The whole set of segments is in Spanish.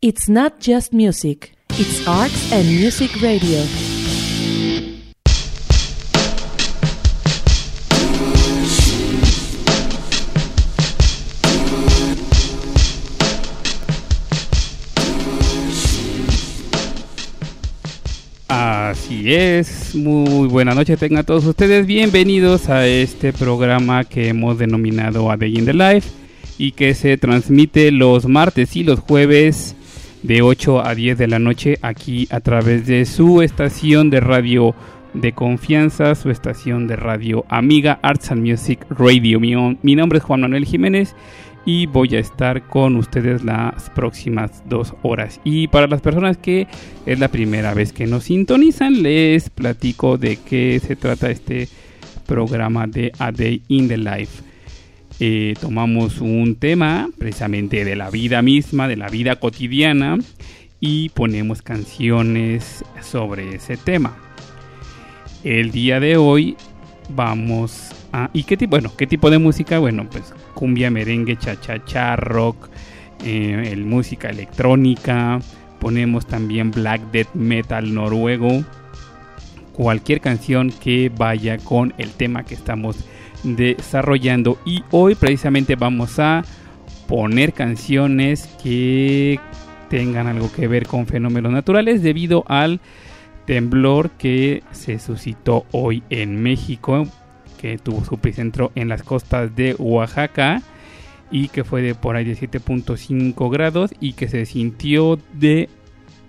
It's not just music, it's arts and music radio. Así es, muy buena noche tengan todos ustedes, bienvenidos a este programa que hemos denominado A Day in the Life y que se transmite los martes y los jueves de 8 a 10 de la noche aquí a través de su estación de radio de confianza, su estación de radio amiga Arts and Music Radio. Mi, mi nombre es Juan Manuel Jiménez y voy a estar con ustedes las próximas dos horas. Y para las personas que es la primera vez que nos sintonizan, les platico de qué se trata este programa de A Day in the Life. Eh, tomamos un tema precisamente de la vida misma, de la vida cotidiana, y ponemos canciones sobre ese tema. El día de hoy vamos a... ¿Y qué tipo? Bueno, ¿qué tipo de música? Bueno, pues cumbia, merengue, cha-cha-cha, rock, eh, el, música electrónica, ponemos también black death metal noruego, cualquier canción que vaya con el tema que estamos desarrollando. Y hoy precisamente vamos a poner canciones que tengan algo que ver con fenómenos naturales debido al temblor que se suscitó hoy en México que tuvo su epicentro en las costas de Oaxaca y que fue de por ahí de 7.5 grados y que se sintió de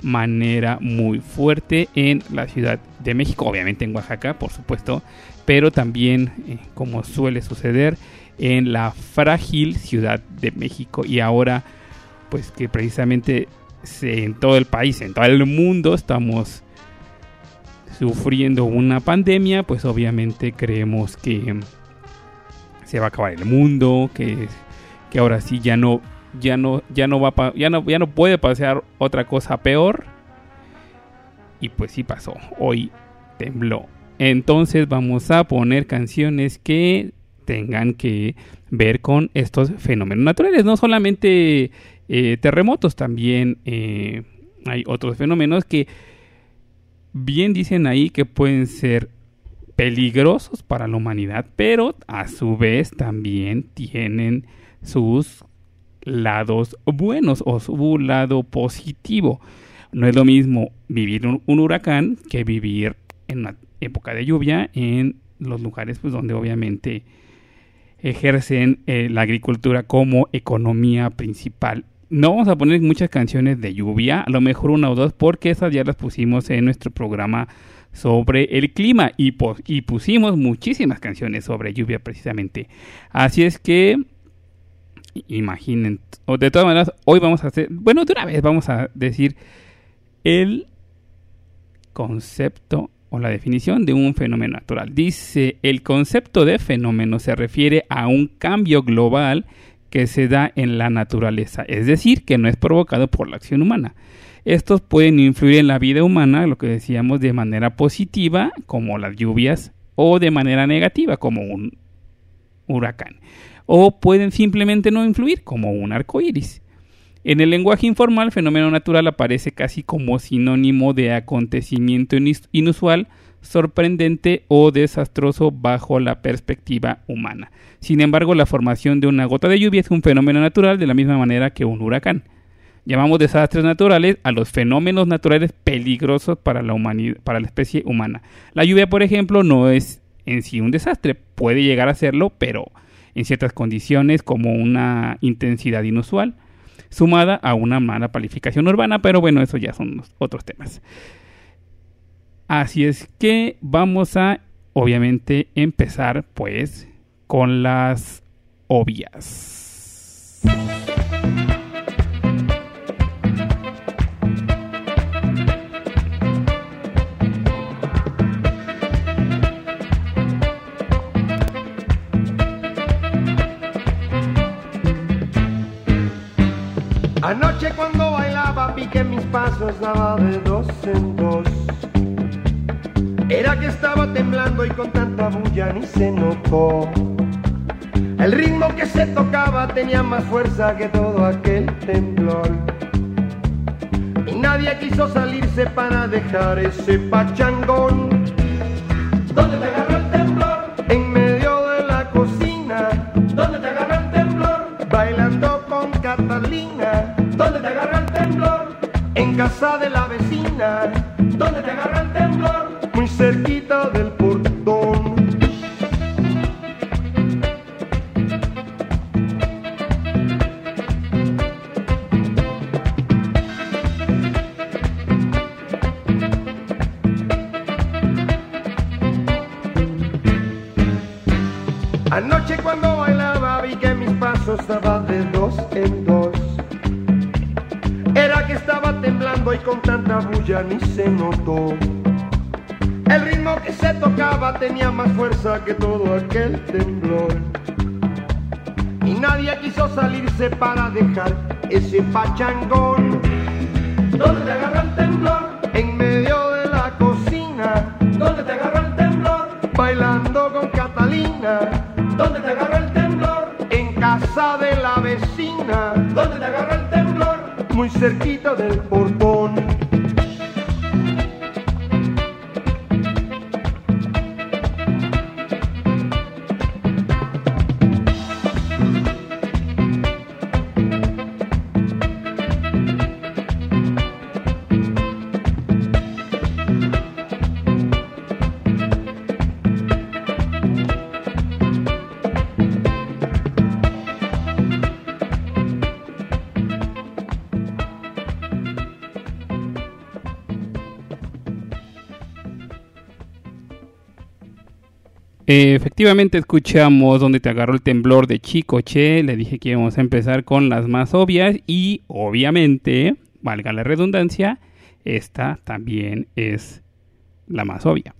manera muy fuerte en la Ciudad de México, obviamente en Oaxaca, por supuesto, pero también, eh, como suele suceder, en la frágil Ciudad de México. Y ahora, pues que precisamente en todo el país, en todo el mundo, estamos sufriendo una pandemia, pues obviamente creemos que se va a acabar el mundo, que, que ahora sí ya no ya no ya no va ya no ya no puede pasar otra cosa peor. Y pues sí pasó. Hoy tembló. Entonces vamos a poner canciones que tengan que ver con estos fenómenos naturales, no solamente eh, terremotos, también eh, hay otros fenómenos que bien dicen ahí que pueden ser peligrosos para la humanidad, pero a su vez también tienen sus lados buenos o su lado positivo. No es lo mismo vivir un, huracán que vivir en una época de lluvia en los lugares pues, donde obviamente ejercen eh, la agricultura como economía principal no vamos a poner muchas canciones de lluvia, a lo mejor una o dos, porque esas ya las pusimos en nuestro programa sobre el clima y, y pusimos muchísimas canciones sobre lluvia precisamente. Así es que imaginen, o de todas maneras, hoy vamos a hacer, bueno, de una vez vamos a decir el concepto o la definición de un fenómeno natural. Dice, el concepto de fenómeno se refiere a un cambio global que se da en la naturaleza, es decir, que no es provocado por la acción humana. Estos pueden influir en la vida humana, lo que decíamos, de manera positiva, como las lluvias, o de manera negativa, como un huracán. O pueden simplemente no influir, como un arco iris. En el lenguaje informal, fenómeno natural aparece casi como sinónimo de acontecimiento inusual, sorprendente o desastroso bajo la perspectiva humana. Sin embargo, la formación de una gota de lluvia es un fenómeno natural de la misma manera que un huracán. Llamamos desastres naturales a los fenómenos naturales peligrosos para la, humanidad, para la especie humana. La lluvia, por ejemplo, no es en sí un desastre, puede llegar a serlo, pero en ciertas condiciones como una intensidad inusual, sumada a una mala palificación urbana, pero bueno, eso ya son otros temas. Así es que vamos a, obviamente, empezar pues con las obvias. Anoche cuando bailaba vi que mis pasos daba de dos en dos. Era que estaba temblando y con tanta bulla ni se notó. El ritmo que se tocaba tenía más fuerza que todo aquel temblor. nadie quiso salirse para dejar ese pachangón. ¿Dónde te agarró el temblor? En medio de la cocina. ¿Dónde te agarró el temblor? Bailando casa de la vecina. ¿Dónde te agarró el temblor? Muy cerquita del portón. Anoche cuando bailaba vi que mis pasos daban de dos en ni se notó. El ritmo que se tocaba tenía más fuerza que todo aquel temblor. Y nadie quiso salirse para dejar ese pachangón. ¿Dónde te agarra el temblor? En medio de la cocina. ¿Dónde te agarra el temblor? Bailando con Catalina. ¿Dónde te agarra el temblor? En casa de la vecina. ¿Dónde te agarra el temblor? Muy cerquita del portón. Efectivamente escuchamos donde te agarró el temblor de Chico Che. Le dije que íbamos a empezar con las más obvias y obviamente, valga la redundancia, esta también es la más obvia.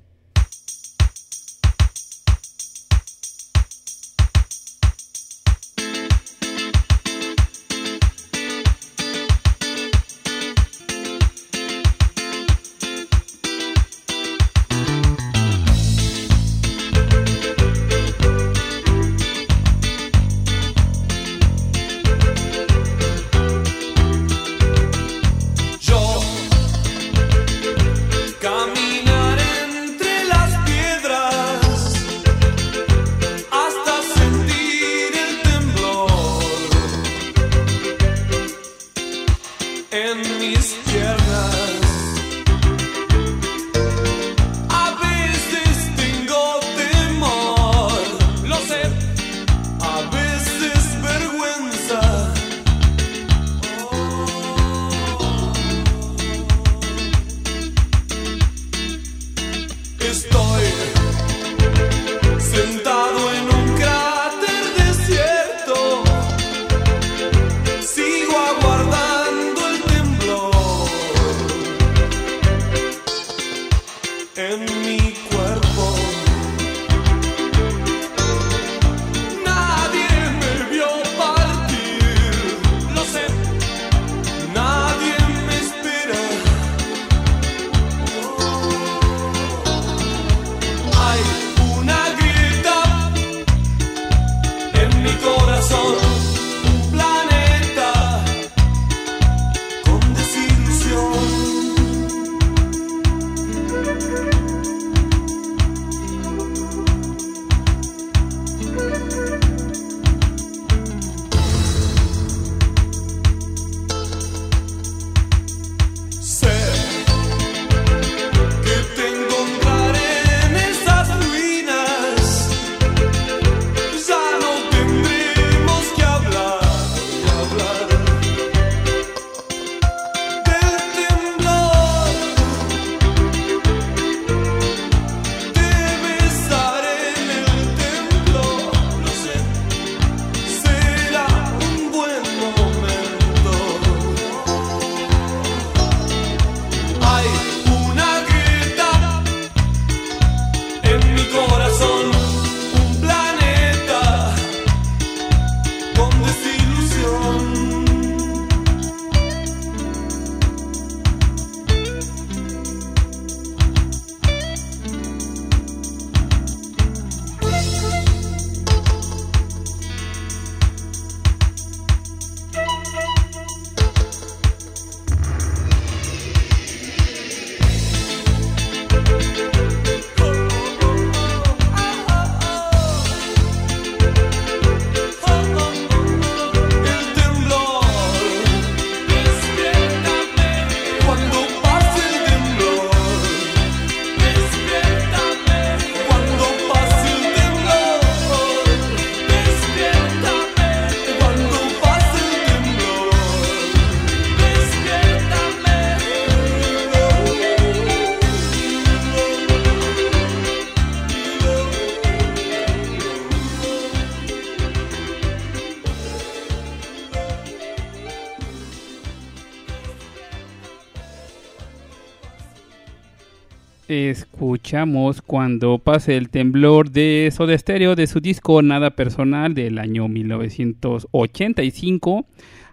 Cuando pase el temblor de Soda Stereo de su disco Nada Personal del año 1985,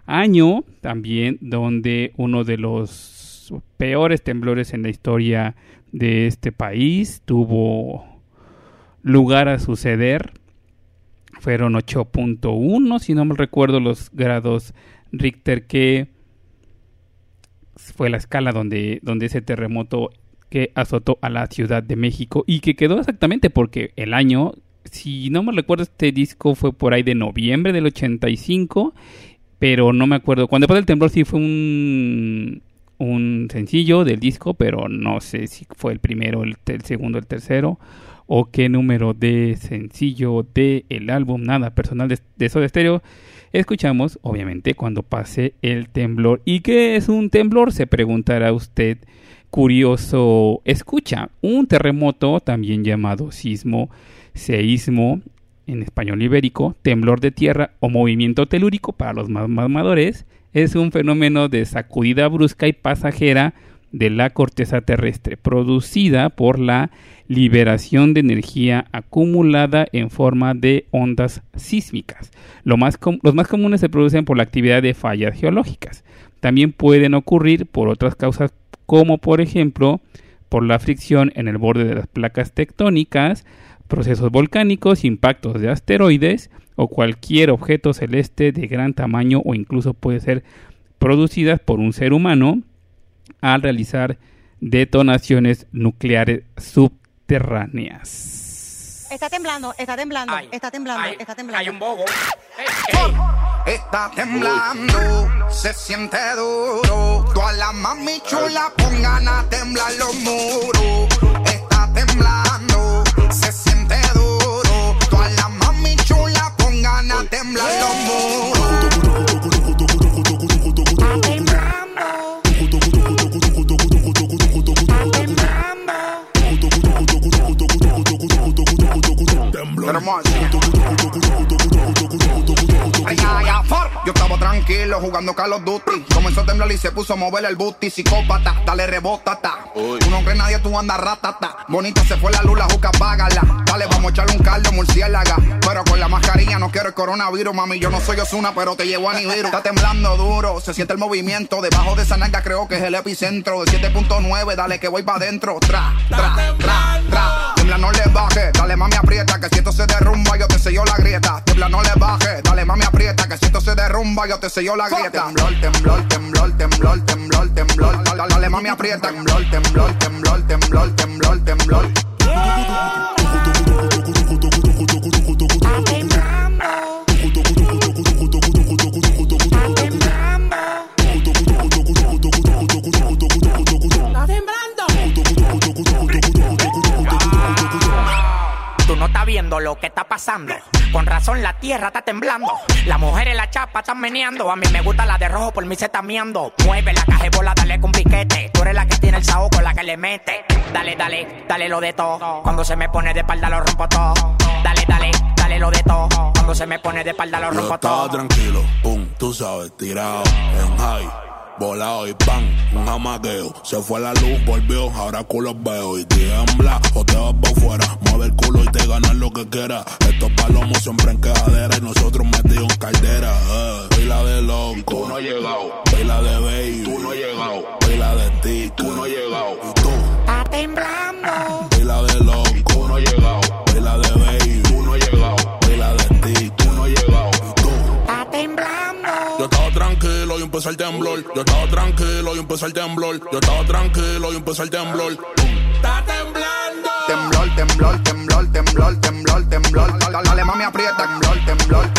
año también donde uno de los peores temblores en la historia de este país tuvo lugar a suceder. Fueron 8.1, si no me recuerdo los grados Richter que fue la escala donde, donde ese terremoto que azotó a la Ciudad de México y que quedó exactamente porque el año, si no me recuerdo, este disco fue por ahí de noviembre del 85, pero no me acuerdo. Cuando pasó el temblor sí fue un, un sencillo del disco, pero no sé si fue el primero, el, segundo, el tercero o qué número de sencillo de el álbum Nada Personal de, de Soda Stereo escuchamos, obviamente, cuando pase el temblor. ¿Y qué es un temblor? Se preguntará usted curioso escucha. Un terremoto, también llamado sismo, seísmo, en español ibérico, temblor de tierra o movimiento telúrico para los más mamadores, es un fenómeno de sacudida brusca y pasajera de la corteza terrestre, producida por la liberación de energía acumulada en forma de ondas sísmicas. Lo los más comunes se producen por la actividad de fallas geológicas. También pueden ocurrir por otras causas como por ejemplo por la fricción en el borde de las placas tectónicas, procesos volcánicos, impactos de asteroides o cualquier objeto celeste de gran tamaño o incluso puede ser producidas por un ser humano al realizar detonaciones nucleares subterráneas. Está temblando, está temblando, Ay, está temblando, ay, está temblando. Hay un bobo. Está temblando, se siente duro. Todas las mami chulas pongan a temblar los muros. Está temblando, se siente duro. Todas las mami chulas pongan a temblar los muros. Blood. Yo estaba tranquilo jugando Call of Duty. Comenzó a temblar y se puso a mover el booty. Psicópata, dale rebótata. Tú no crees nadie, tú andas ratata. Bonita se fue la luz, la juca, págala. Dale, vamos a echarle un caldo murciélaga. Pero con la mascarilla no quiero el coronavirus, mami. Yo no soy Osuna, pero te llevo a Nibiru. Está temblando duro, se siente el movimiento. Debajo de esa nalga creo que es el epicentro. De 7.9, dale que voy para adentro. Tra, tra, tra, tra. Tiembla, no le baje. Dale, mami, aprieta. Que si esto se derrumba, yo te sello la grieta. Tiembla, no le baje. Dale, mami, aprieta. Que si esto se derrumba, yo te sello la grieta. Temblor, temblor, temblor, temblor, temblor, temblor. Dale, dale, mami, aprieta. Temblor, temblor, temblor, temblor, temblor, temblor. Tú no estás viendo lo que está pasando. Con razón la tierra está temblando. Las mujeres la chapa están meneando. A mí me gusta la de rojo, por mí se está miando. Mueve la cajebola, dale con piquete. Tú eres la que tiene el saoco, la que le mete. Dale, dale, dale lo de todo. Cuando se me pone de espalda lo rompo todo. Dale, dale, dale lo de todo. Cuando se me pone de espalda lo rompo todo. tranquilo, pum, tú sabes, tirado en high, volado y pan, un jamaqueo. Se fue la luz, volvió, ahora culos veo y tiembla o te vas por fuera. Mueve el culo y te ganas lo que quieras. Estos palomos siempre en quejadera y nosotros metidos en caldera. Eh. Pila de loco, tú no has llegado. Pila de baby, tú no has llegado. Pila de ti, tú no has llegado. Y tú, Está temblando. Empezó el temblor. Yo estaba tranquilo y empezó el temblor. Yo estaba tranquilo y empezó el temblor. Está temblando. Temblor, temblor, temblor, temblor, temblor, temblor. Dale, dale, mami, aprieta. Temblor, temblor,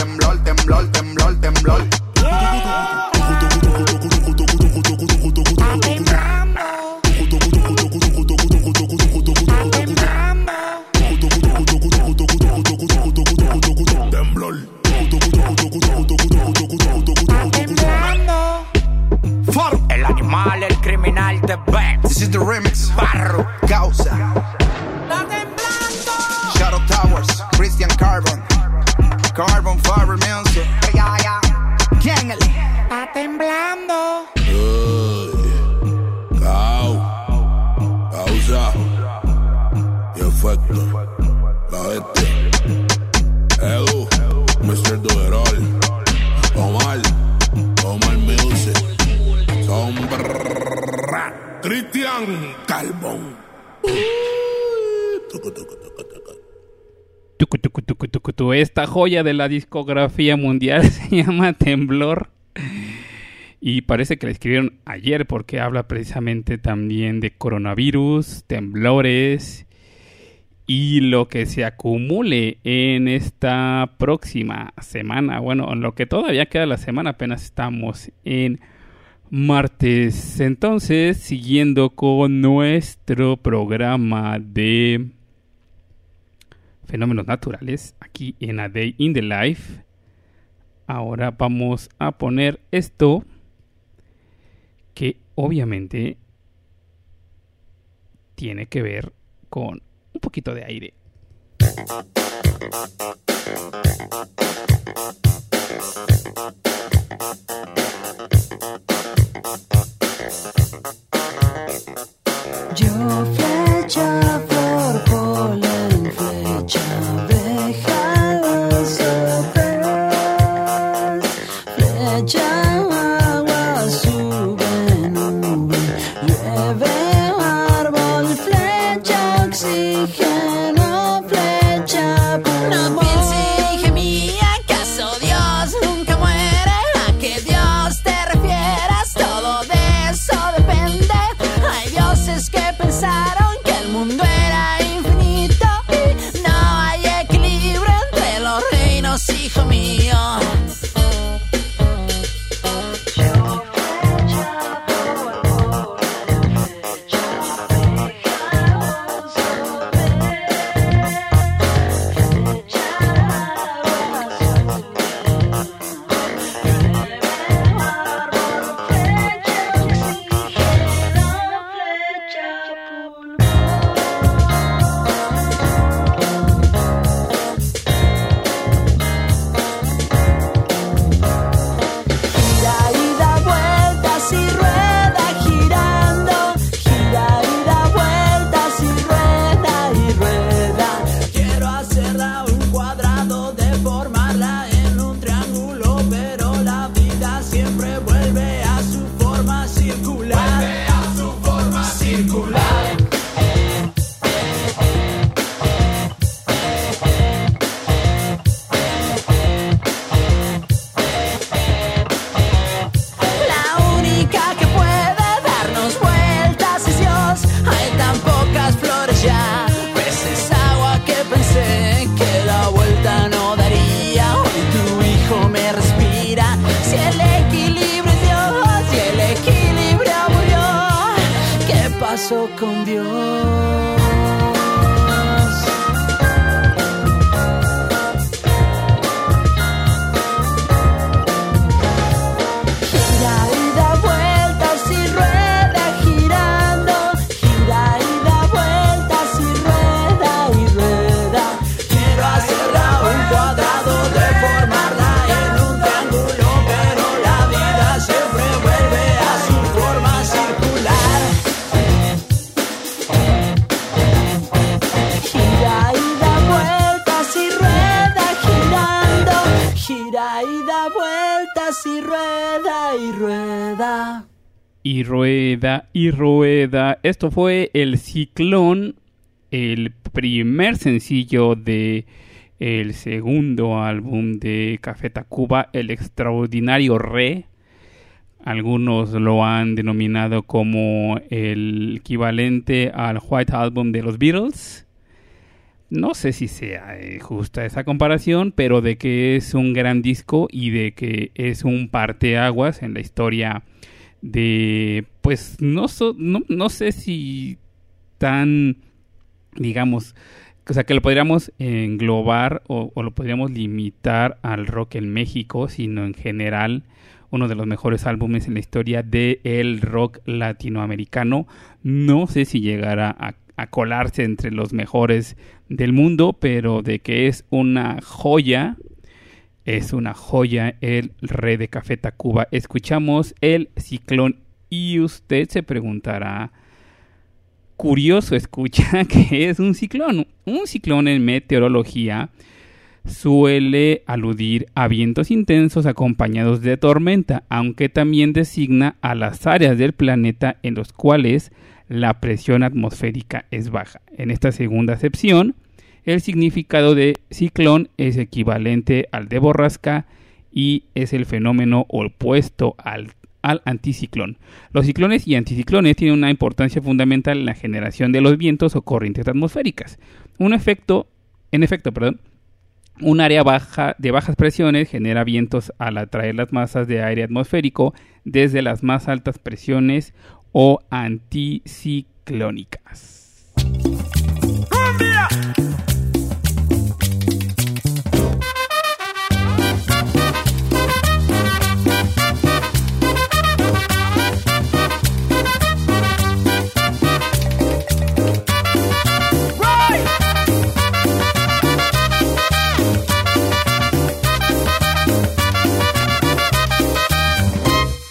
Esta joya de la discografía mundial se llama Temblor. Y parece que la escribieron ayer porque habla precisamente también de coronavirus, temblores y lo que se acumule en esta próxima semana. Bueno, en lo que todavía queda la semana, apenas estamos en martes. Entonces, siguiendo con nuestro programa de fenómenos naturales aquí en A Day in the Life. Ahora vamos a poner esto que obviamente tiene que ver con un poquito de aire. Yo flecha por con Dios? Y rueda y rueda. Esto fue el Ciclón, el primer sencillo de el segundo álbum de Café Tacuba, El Extraordinario Re. Algunos lo han denominado como el equivalente al White Album de los Beatles. No sé si sea eh, justa esa comparación, pero de que es un gran disco y de que es un parteaguas en la historia de, pues no, so- no, no sé si tan, digamos, o sea, que lo podríamos englobar o, lo podríamos limitar al rock en México, sino en general uno de los mejores álbumes en la historia del el rock latinoamericano. No sé si llegará a colarse entre los mejores del mundo, pero de que es una joya, es una joya el Rey de Café Tacuba. Escuchamos el ciclón y usted se preguntará, curioso escucha que es un ciclón. Un ciclón en meteorología suele aludir a vientos intensos acompañados de tormenta, aunque también designa a las áreas del planeta en los cuales la presión atmosférica es baja. En esta segunda acepción, el significado de ciclón es equivalente al de borrasca y es el fenómeno opuesto al, al anticiclón. Los ciclones y anticiclones tienen una importancia fundamental en la generación de los vientos o corrientes atmosféricas. Un efecto, en efecto, perdón, un área baja de bajas presiones genera vientos al atraer las masas de aire atmosférico desde las más altas presiones o anticiclónicas.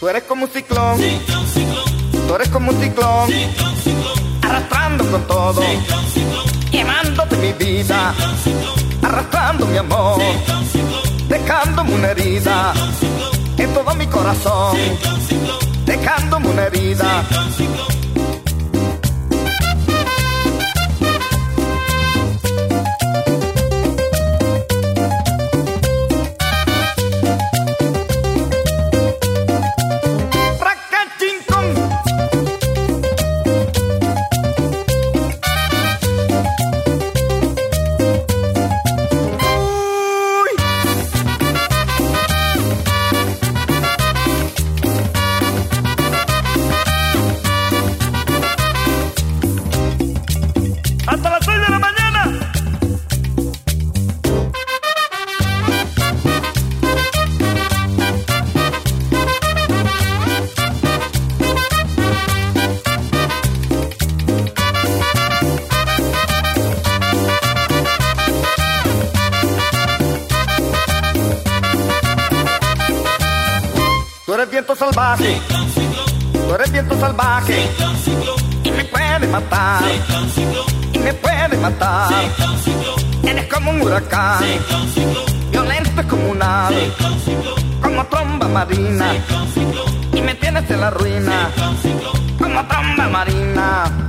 Tú eres como un ciclón, tú eres como un ciclón, arrastrando con todo, quemándote mi vida, arrastrando mi amor, dejándome una herida en todo mi corazón, dejándome una herida. Tú eres viento salvaje, y me puede matar, y me puede matar. Eres como un huracán, violento y comunal, como tromba marina, y me tienes en la ruina, como tromba marina.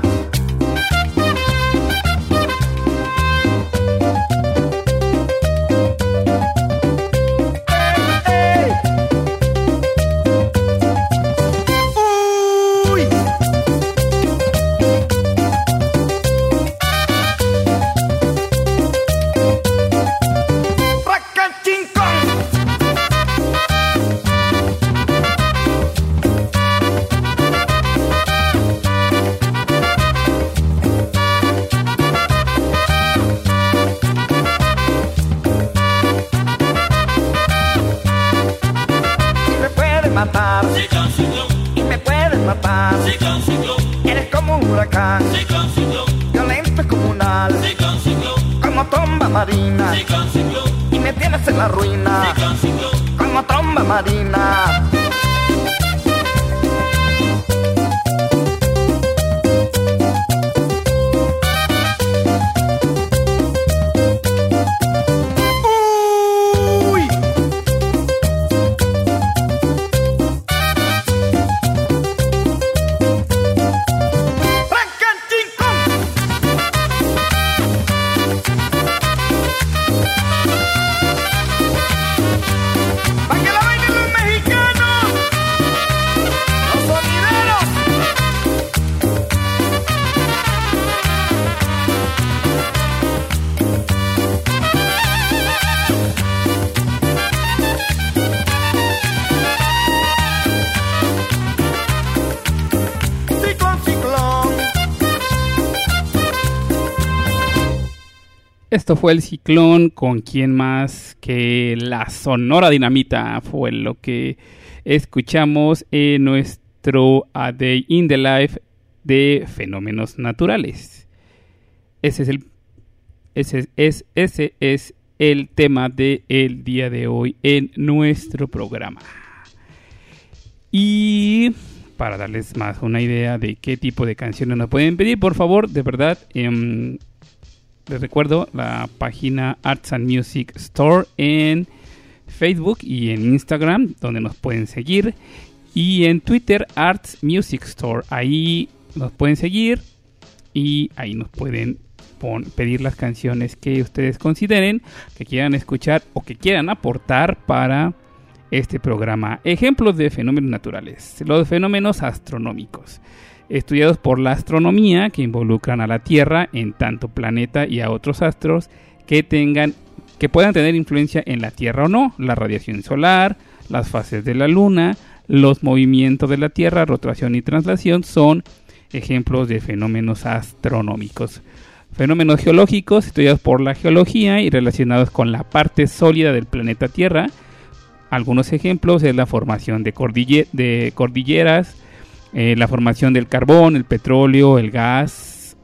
Esto fue el ciclón con quien más que la Sonora Dinamita fue lo que escuchamos en nuestro A Day in the Life de fenómenos naturales. Ese es el ese es, ese es el tema del el día de hoy en nuestro programa. Y para darles más una idea de qué tipo de canciones nos pueden pedir, por favor, de verdad, em, les recuerdo la página Arts and Music Store en Facebook y en Instagram, donde nos pueden seguir. Y en Twitter, Arts Music Store. Ahí nos pueden seguir y ahí nos pueden pedir las canciones que ustedes consideren, que quieran escuchar o que quieran aportar para este programa. Ejemplos de fenómenos naturales. Los fenómenos astronómicos. Estudiados por la astronomía que involucran a la Tierra en tanto planeta y a otros astros que tengan que puedan tener influencia en la Tierra o no, la radiación solar, las fases de la Luna, los movimientos de la Tierra, rotación y traslación son ejemplos de fenómenos astronómicos. Fenómenos geológicos estudiados por la geología y relacionados con la parte sólida del planeta Tierra. Algunos ejemplos es la formación de, de cordilleras, eh, la formación del carbón, el petróleo, el gas,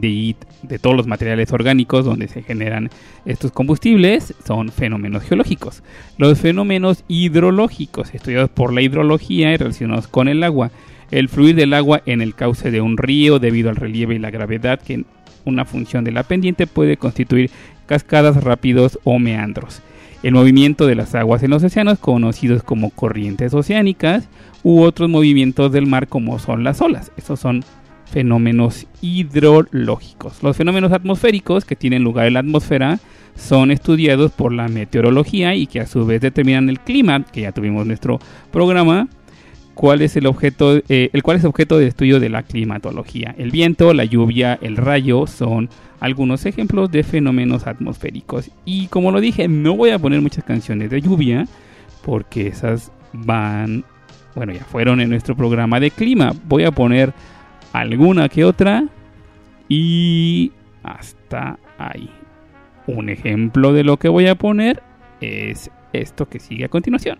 de, de todos los materiales orgánicos donde se generan estos combustibles, son fenómenos geológicos. Los fenómenos hidrológicos, estudiados por la hidrología y relacionados con el agua. El fluir del agua en el cauce de un río debido al relieve y la gravedad que una función de la pendiente puede constituir cascadas rápidos o meandros. El movimiento de las aguas en los océanos, conocidos como corrientes oceánicas, u otros movimientos del mar como son las olas. Estos son fenómenos hidrológicos. Los fenómenos atmosféricos que tienen lugar en la atmósfera son estudiados por la meteorología y que a su vez determinan el clima, que ya tuvimos nuestro programa, cuál es el objeto, eh, el es objeto de estudio de la climatología. El viento, la lluvia, el rayo son algunos ejemplos de fenómenos atmosféricos. Y como lo dije, no voy a poner muchas canciones de lluvia porque esas van, bueno, ya fueron en nuestro programa de clima. Voy a poner alguna que otra y hasta ahí. Un ejemplo de lo que voy a poner es esto que sigue a continuación.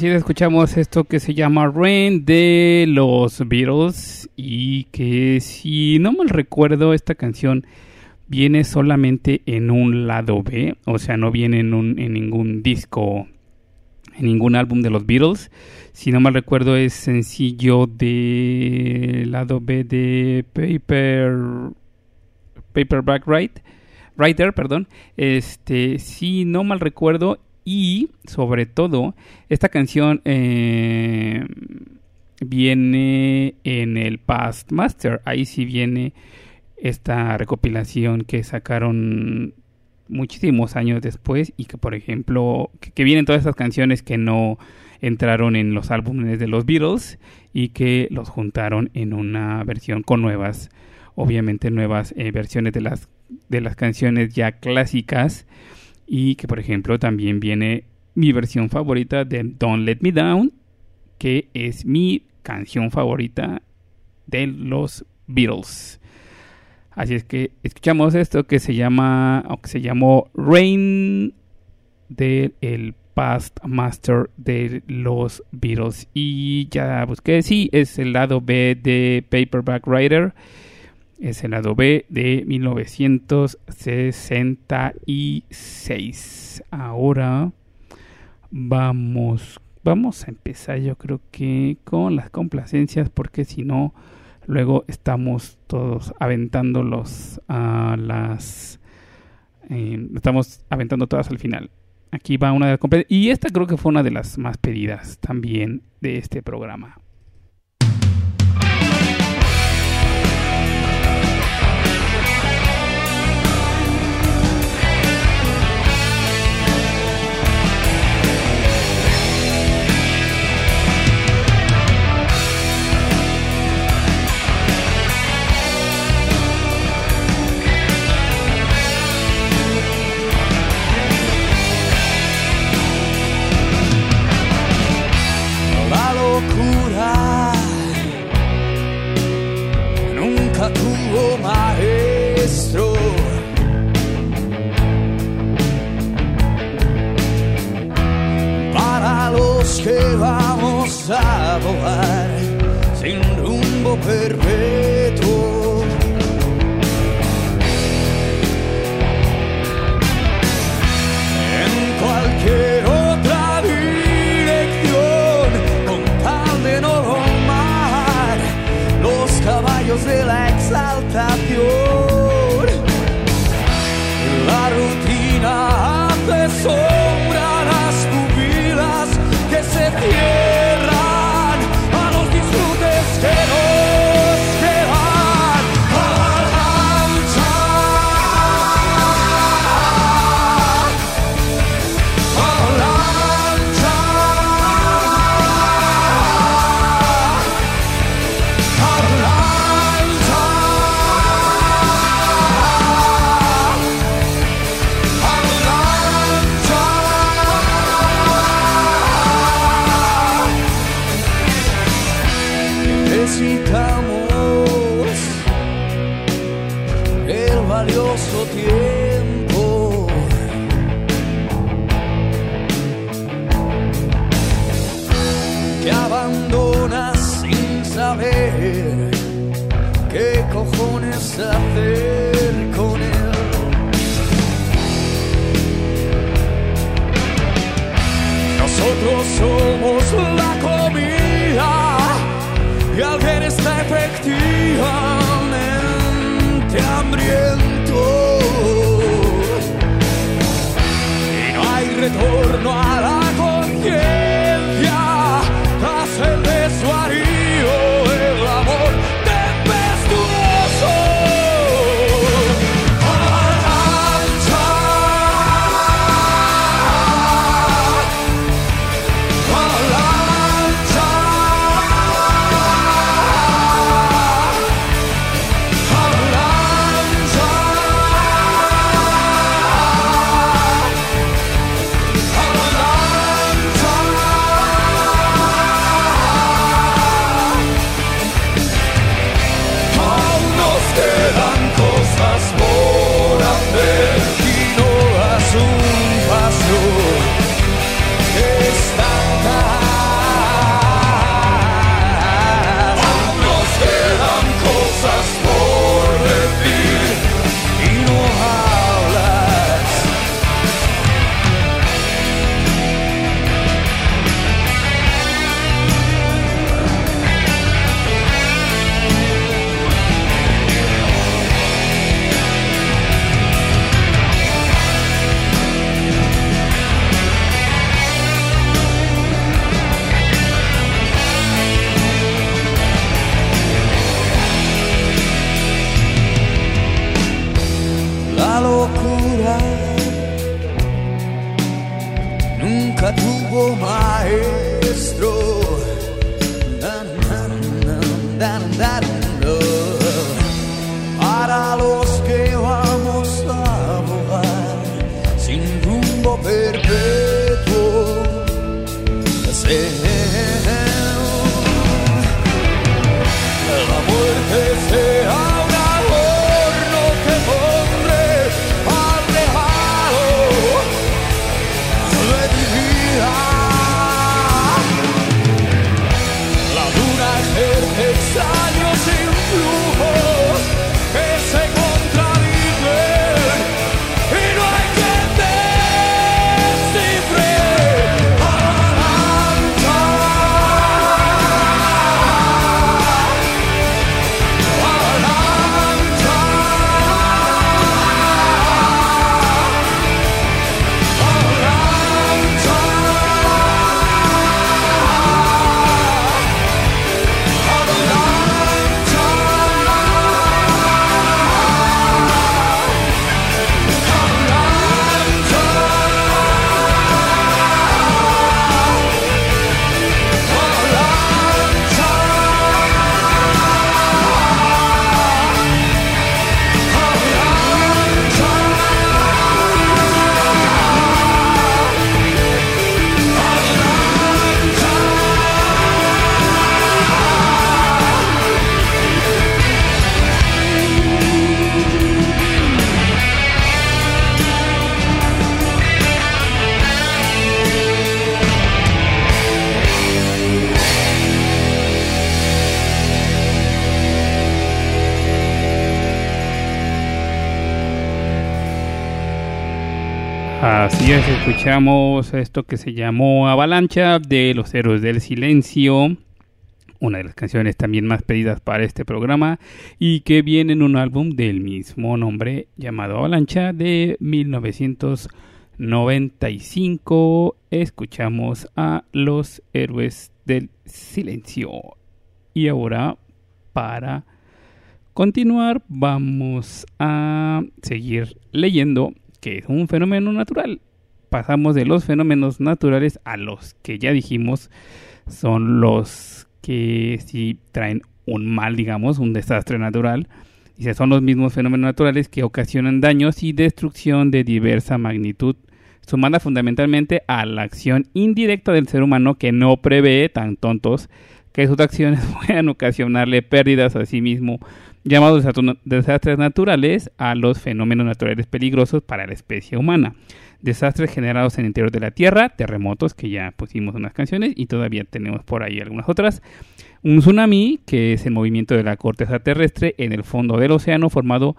Así es, escuchamos esto que se llama Rain de los Beatles y que si no mal recuerdo esta canción viene solamente en un lado B, o sea, no viene en, un, en ningún disco, en ningún álbum de los Beatles. Si no mal recuerdo es sencillo de lado B de Paper Paperback Write, Writer, perdón. Este, si no mal recuerdo y sobre todo esta canción eh, viene en el Past Master. Ahí sí viene esta recopilación que sacaron muchísimos años después y que por ejemplo que, vienen todas estas canciones que no entraron en los álbumes de los Beatles y que los juntaron en una versión con nuevas obviamente nuevas eh, versiones de las de las canciones ya clásicas y que por ejemplo también viene mi versión favorita de Don't Let Me Down que es mi canción favorita de los Beatles. Así es que escuchamos esto que se llama o que se llamó Rain del el Past Master de los Beatles. Y ya busqué sí es el lado B de Paperback Writer es el lado B de 1966. Ahora vamos, vamos a empezar yo creo que con las complacencias porque si no luego estamos todos aventándolos a las eh, estamos aventando todas al final. Aquí va una de las compla- y esta creo que fue una de las más pedidas también de este programa. Locura nunca tuvo maestro. Para los que vamos a volar sin rumbo perpetuo. en cualquier escuchamos esto que se llamó Avalancha de los Héroes del Silencio, una de las canciones también más pedidas para este programa y que viene en un álbum del mismo nombre llamado Avalancha de 1995. Escuchamos a los Héroes del Silencio. Y ahora, para continuar, vamos a seguir leyendo que es un fenómeno natural. Pasamos de los fenómenos naturales a los que ya dijimos son los que sí traen un mal, digamos, un desastre natural. Dice, son los mismos fenómenos naturales que ocasionan daños y destrucción de diversa magnitud, sumada fundamentalmente a la acción indirecta del ser humano que no prevé, tan tontos, que sus acciones puedan ocasionarle pérdidas a sí mismo llamados desastres naturales a los fenómenos naturales peligrosos para la especie humana. Desastres generados en el interior de la Tierra, terremotos, que ya pusimos unas canciones y todavía tenemos por ahí algunas otras. Un tsunami, que es el movimiento de la corteza terrestre en el fondo del océano formado,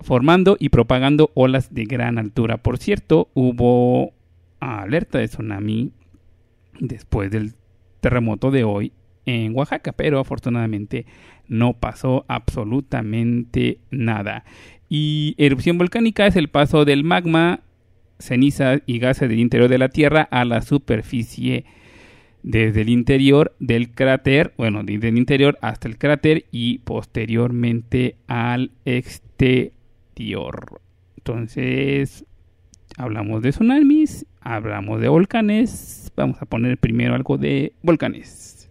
formando y propagando olas de gran altura. Por cierto, hubo alerta de tsunami después del terremoto de hoy en Oaxaca, pero afortunadamente no pasó absolutamente nada. Y erupción volcánica es el paso del magma, cenizas y gases del interior de la Tierra a la superficie desde el interior del cráter, bueno, desde el interior hasta el cráter y posteriormente al exterior. Entonces, hablamos de tsunamis, hablamos de volcanes, vamos a poner primero algo de volcanes.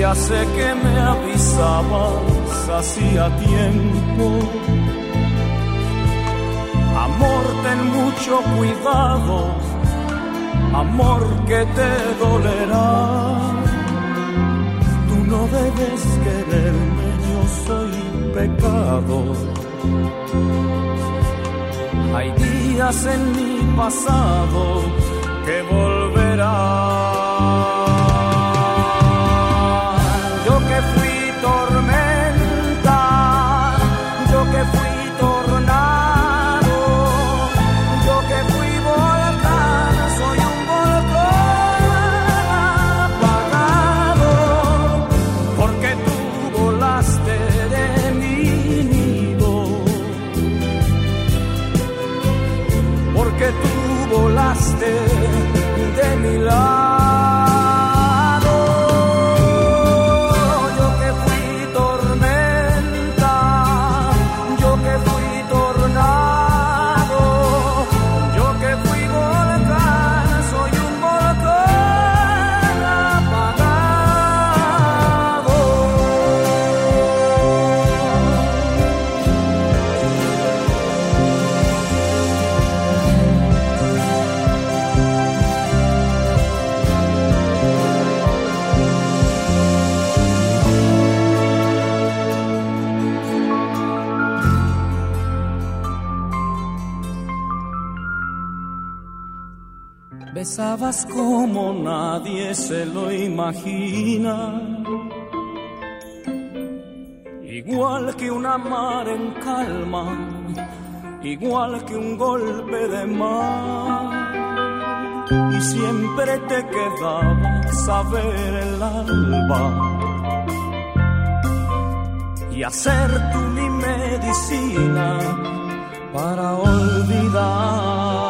Ya sé que me avisabas hacía tiempo. Amor, ten mucho cuidado, amor que te dolerá. Tú no debes quererme, yo soy pecado. Hay días en mi pasado que volverán. Como nadie se lo imagina, igual que una mar en calma, igual que un golpe de mar. Y siempre te quedaba saber el alba y hacer tú mi medicina para olvidar.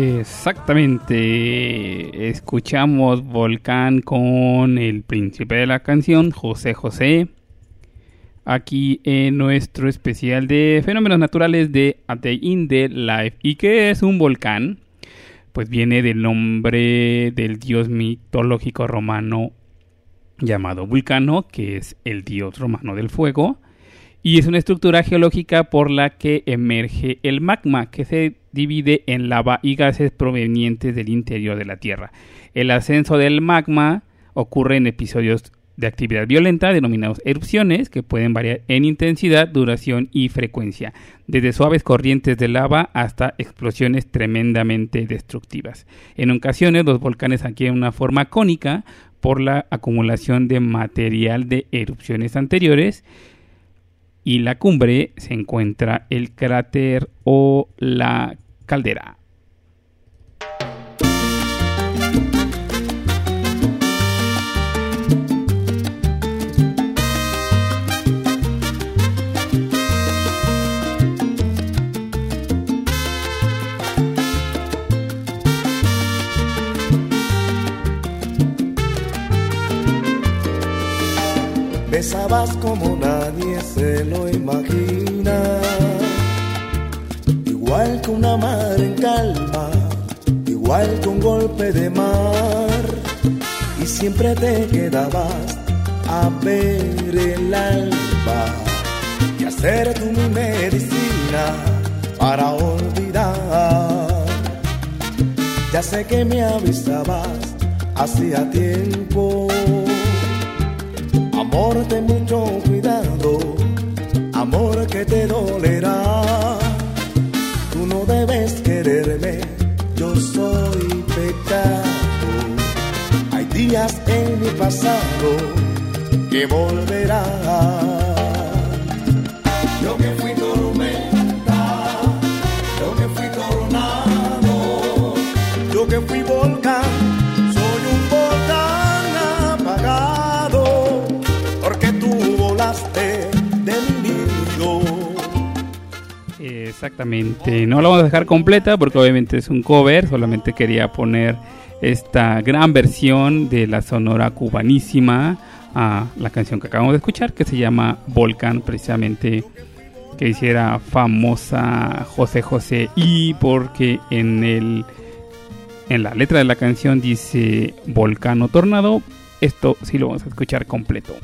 Exactamente. Escuchamos Volcán con el príncipe de la canción, José José. Aquí en nuestro especial de fenómenos naturales de A Day in the Life. ¿Y qué es un volcán? Pues viene del nombre del dios mitológico romano llamado Vulcano, que es el dios romano del fuego. Y es una estructura geológica por la que emerge el magma, que se divide en lava y gases provenientes del interior de la Tierra. El ascenso del magma ocurre en episodios de actividad violenta denominados erupciones, que pueden variar en intensidad, duración y frecuencia, desde suaves corrientes de lava hasta explosiones tremendamente destructivas. En ocasiones los volcanes adquieren una forma cónica por la acumulación de material de erupciones anteriores, y la cumbre se encuentra el cráter o la caldera. Besabas como nadie se lo imagina, igual que una mar en calma, igual que un golpe de mar, y siempre te quedabas a ver el alba y hacer tú mi medicina para olvidar. Ya sé que me avisabas hacía tiempo. Amor de mucho cuidado, amor que te dolerá. Tú no debes quererme, yo soy pecado. Hay días en mi pasado que volverá. Yo que fui tormenta, yo que fui tornado, yo que fui volcán. Exactamente, no la vamos a dejar completa porque obviamente es un cover, solamente quería poner esta gran versión de la sonora cubanísima a la canción que acabamos de escuchar que se llama Volcán precisamente que hiciera famosa José José y porque en el en la letra de la canción dice volcán o tornado. Esto sí lo vamos a escuchar completo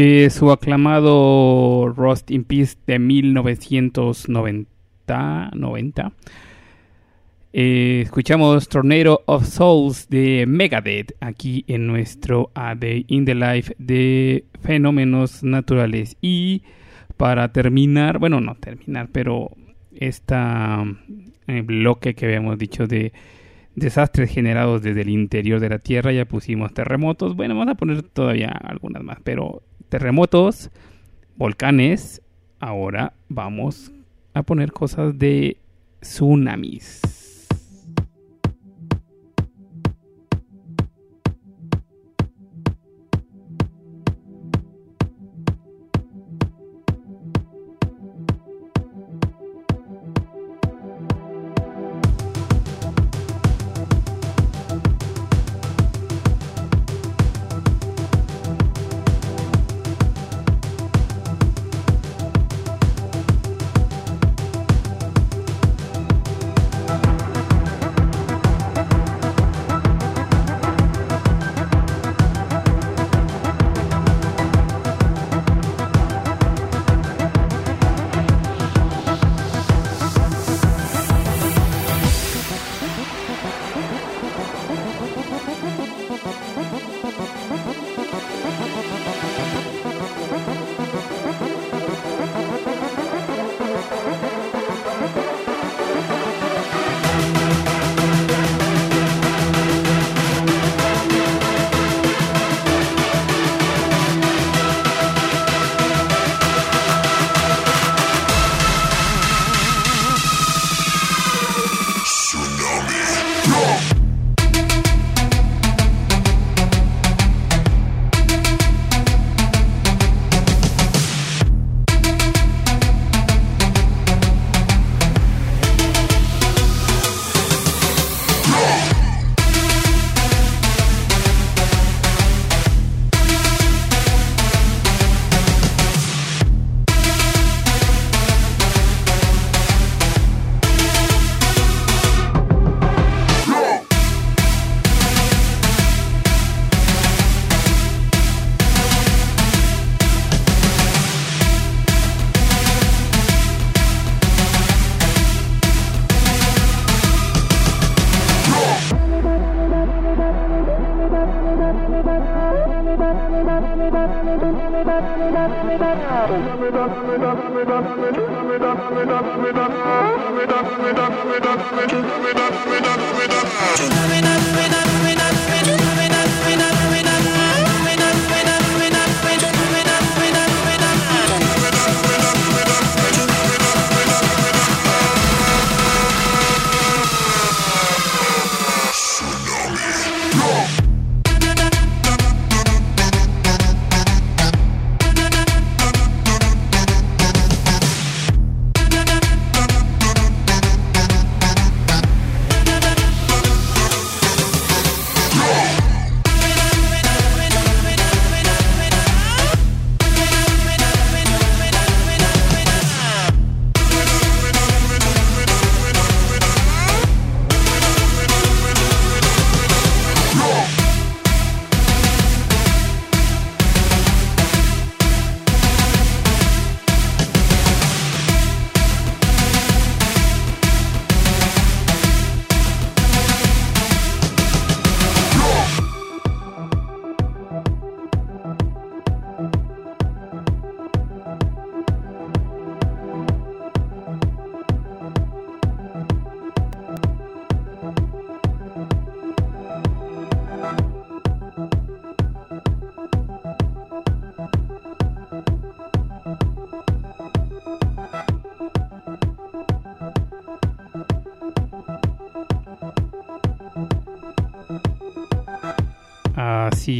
de su aclamado Rust in Peace de 1990. 90. Eh, escuchamos Tornado of Souls de Megadeth aquí en nuestro A Day in the Life de fenómenos naturales. Y para terminar, bueno, no terminar, pero esta eh, bloque que habíamos dicho de desastres generados desde el interior de la Tierra, ya pusimos terremotos. Bueno, vamos a poner todavía algunas más, pero terremotos, volcanes. Ahora vamos a poner cosas de tsunamis.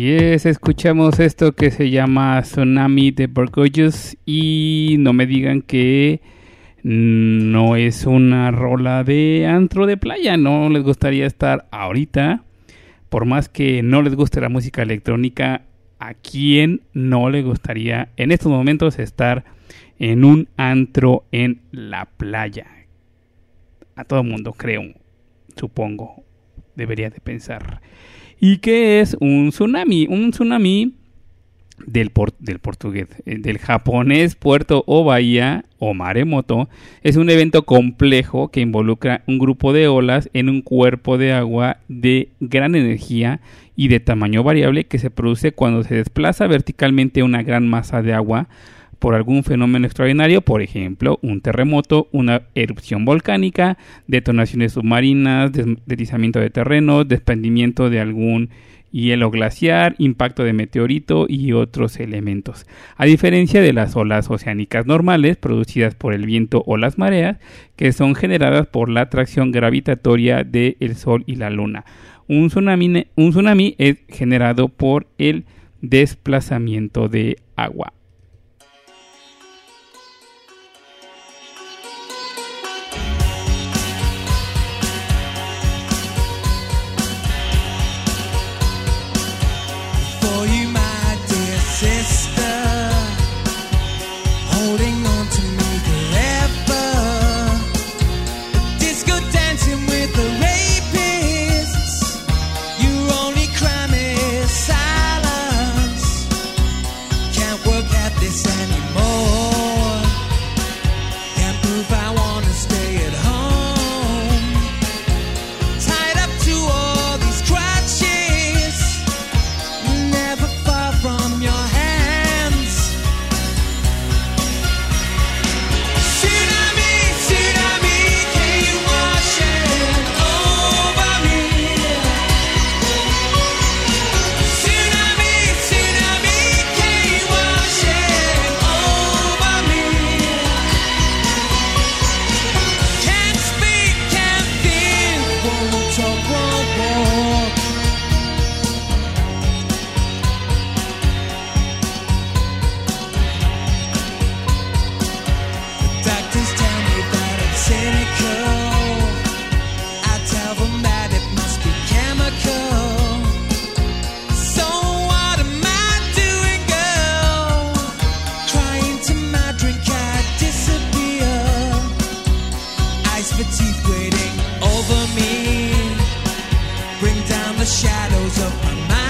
Así es, escuchamos esto que se llama Tsunami de Borgoyos y no me digan que no es una rola de antro de playa, no les gustaría estar ahorita, por más que no les guste la música electrónica, a quién no le gustaría en estos momentos estar en un antro en la playa. A todo mundo, creo, supongo, debería de pensar. ¿Y qué es un tsunami? Un tsunami del, del portugués, eh, del japonés puerto o bahía o maremoto, es un evento complejo que involucra un grupo de olas en un cuerpo de agua de gran energía y de tamaño variable que se produce cuando se desplaza verticalmente una gran masa de agua por algún fenómeno extraordinario, por ejemplo, un terremoto, una erupción volcánica, detonaciones submarinas, des- deslizamiento de terreno, desprendimiento de algún hielo glaciar, impacto de meteorito y otros elementos. A diferencia de las olas oceánicas normales producidas por el viento o las mareas, que son generadas por la atracción gravitatoria del Sol y la Luna. Un tsunami es generado por el desplazamiento de agua. The shadows of my mind.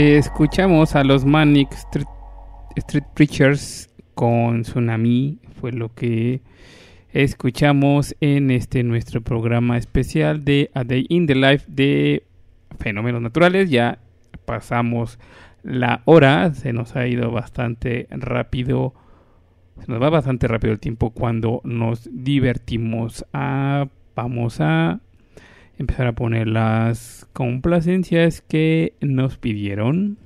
Escuchamos a los Manic Street, Street Preachers con Tsunami, fue lo que escuchamos en este nuestro programa especial de A Day in the Life de Fenómenos Naturales. Ya pasamos la hora, se nos ha ido bastante rápido, se nos va bastante rápido el tiempo cuando nos divertimos. Ah, vamos a empezar a poner las complacencias que nos pidieron.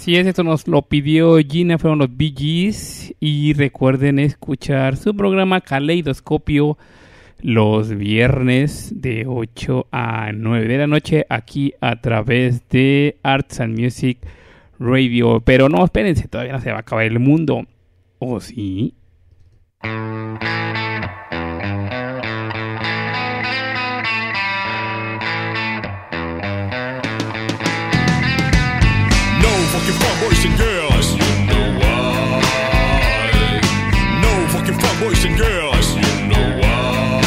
Así es, esto nos lo pidió Gina, fueron los Bee. Y recuerden escuchar su programa Caleidoscopio los viernes de 8 a 9 de la noche aquí a través de Arts and Music Radio. Pero no, espérense, todavía no se va a acabar el mundo. ¿O sí? Fucking fun boys and girls. You know why? No fucking fun boys and girls. You know why?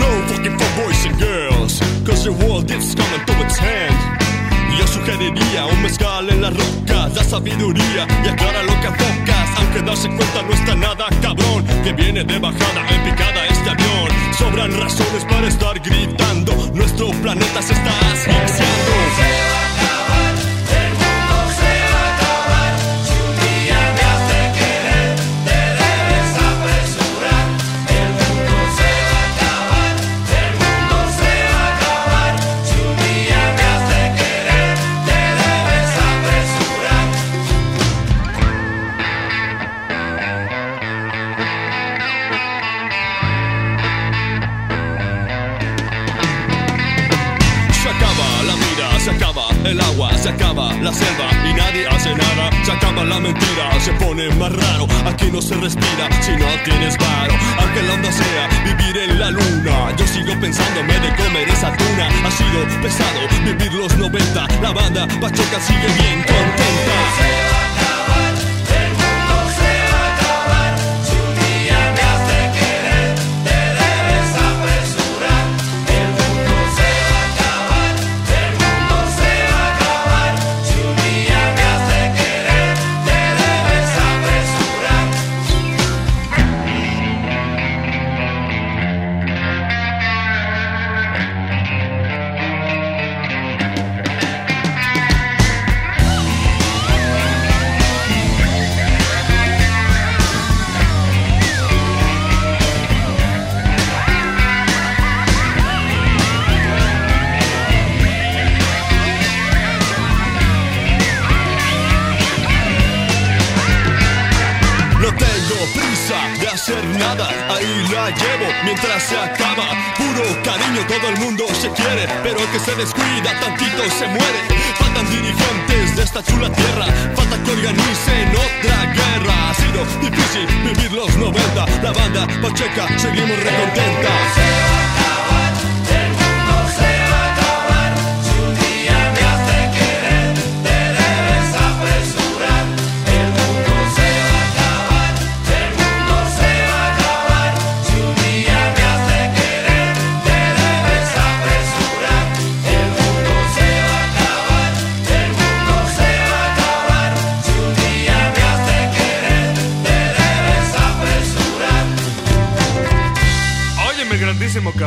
No fucking fun boys and girls. Cause the world is coming to its hand. Yo sugeriría un mezcal en las rocas, la sabiduría y aclara lo que enfocas. Aunque darse cuenta no está nada cabrón, que viene de bajada en picada este avión. Sobran razones para estar gritando, nuestro planeta se está asfixiando. El agua, se acaba la selva y nadie hace nada. Se acaba la mentira, se pone más raro. Aquí no se respira si no tienes varo. Aunque la onda sea vivir en la luna, yo sigo pensándome de comer esa tuna. Ha sido pesado vivir los 90. La banda Pacheca sigue bien contenta. Mientras se acaba. Puro cariño, todo el mundo se quiere, pero el que se descuida tantito se muere. Faltan dirigentes de esta chula tierra, falta que organicen otra guerra. Ha sido difícil vivir los 90, la banda Pacheca, seguimos recontenta.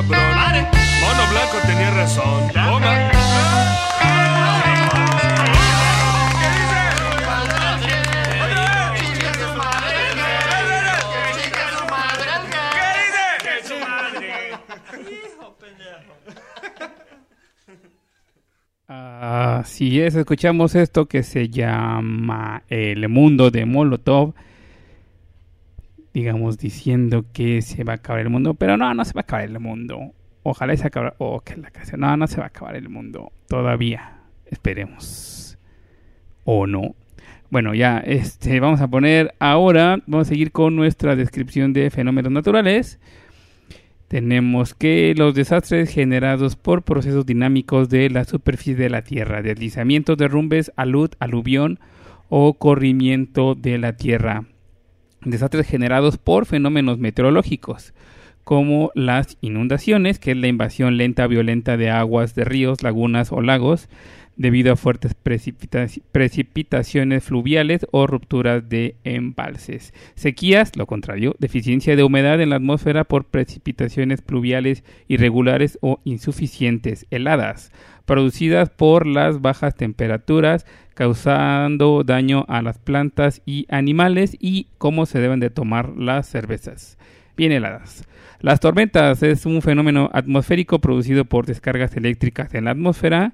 Mono Blanco tenía razón. Toma. Así es, escuchamos esto que se llama El Mundo de Molotov. Digamos, diciendo que se va a acabar el mundo. Pero no, no se va a acabar el mundo. Ojalá se acabe. Oh, que la canción. No, no se va a acabar el mundo. Todavía. Esperemos. O no. Bueno, ya, este, vamos a poner ahora. Vamos a seguir con nuestra descripción de fenómenos naturales. Tenemos que los desastres generados por procesos dinámicos de la superficie de la Tierra, deslizamientos, derrumbes, alud, aluvión o corrimiento de la Tierra. Desastres generados por fenómenos meteorológicos, como las inundaciones, que es la invasión lenta violenta de aguas de ríos, lagunas o lagos, debido a fuertes precipita- precipitaciones fluviales o rupturas de embalses. Sequías, lo contrario, deficiencia de humedad en la atmósfera por precipitaciones pluviales irregulares o insuficientes. Heladas, producidas por las bajas temperaturas causando daño a las plantas y animales y cómo se deben de tomar las cervezas bien heladas. Las tormentas es un fenómeno atmosférico producido por descargas eléctricas en la atmósfera.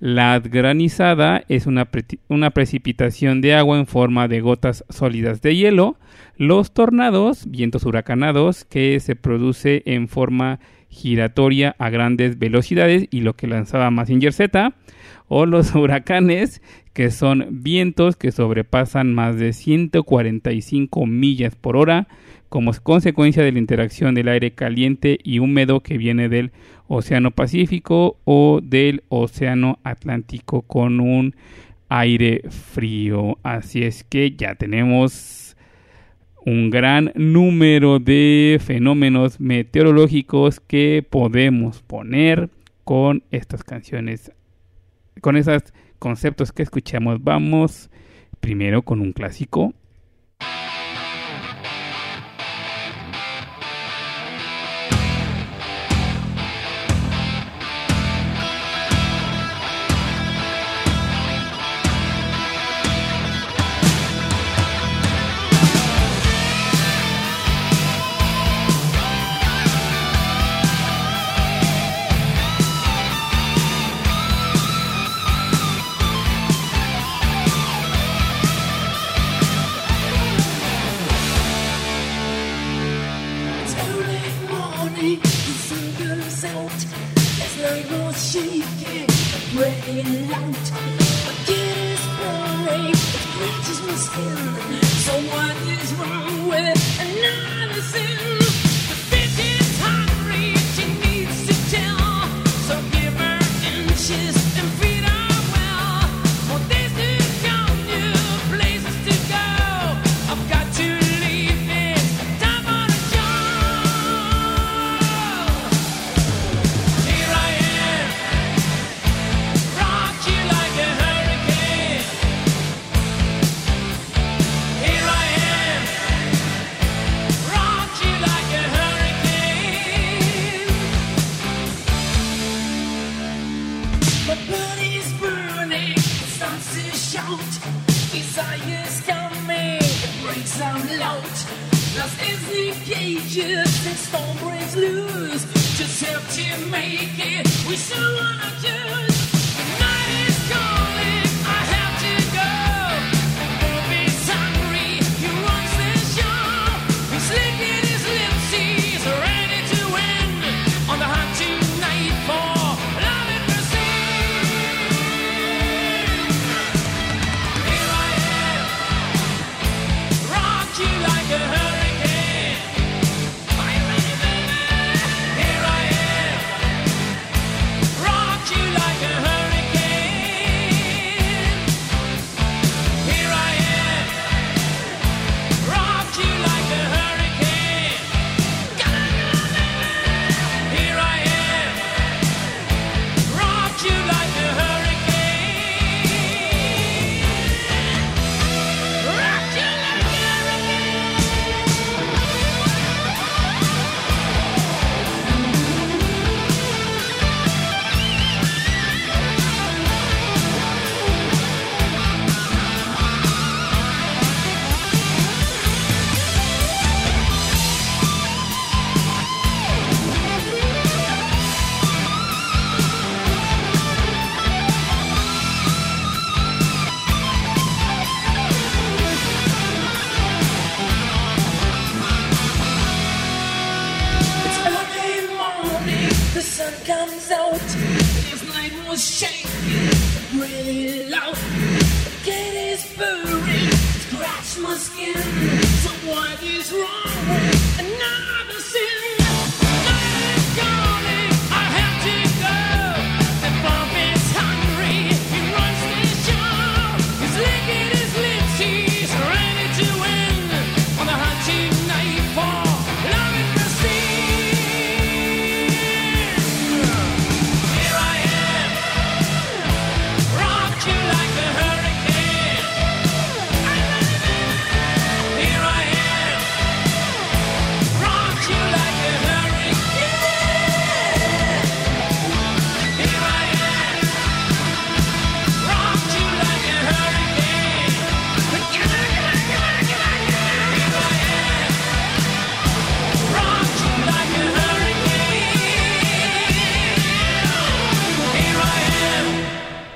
La granizada es una, una, precipitación de agua en forma de gotas sólidas de hielo. Los tornados, vientos huracanados, que se produce en forma giratoria a grandes velocidades y lo que lanzaba Massinger Z, o los huracanes, que son vientos que sobrepasan más de 145 millas por hora como consecuencia de la interacción del aire caliente y húmedo que viene del Océano Pacífico o del Océano Atlántico con un aire frío. Así es que ya tenemos un gran número de fenómenos meteorológicos que podemos poner con estas canciones, con esos conceptos que escuchamos. Vamos primero con un clásico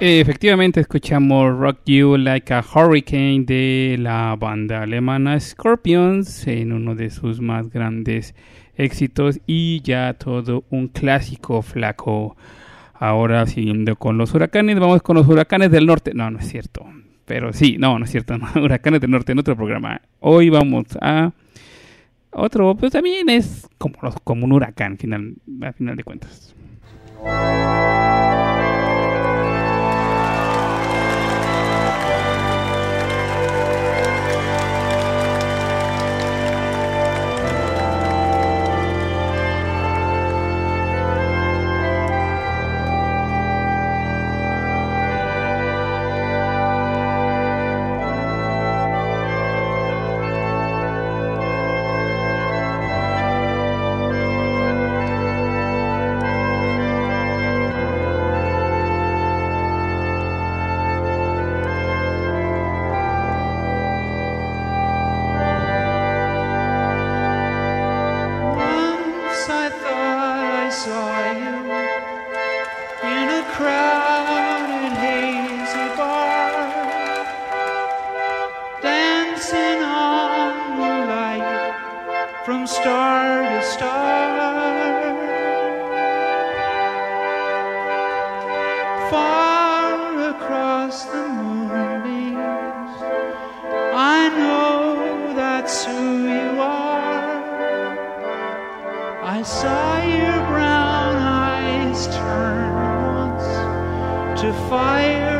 Efectivamente escuchamos Rock You Like a Hurricane de la banda alemana Scorpions en uno de sus más grandes éxitos y ya todo un clásico flaco. Ahora siguiendo con los huracanes, vamos con los huracanes del norte. No, no es cierto. Pero sí, no, no es cierto. no, huracanes del norte en otro programa. Hoy vamos a otro, pues también es como un huracán final, a final de cuentas. Far across the moonbeams, I know that's who you are. I saw your brown eyes turn once to fire.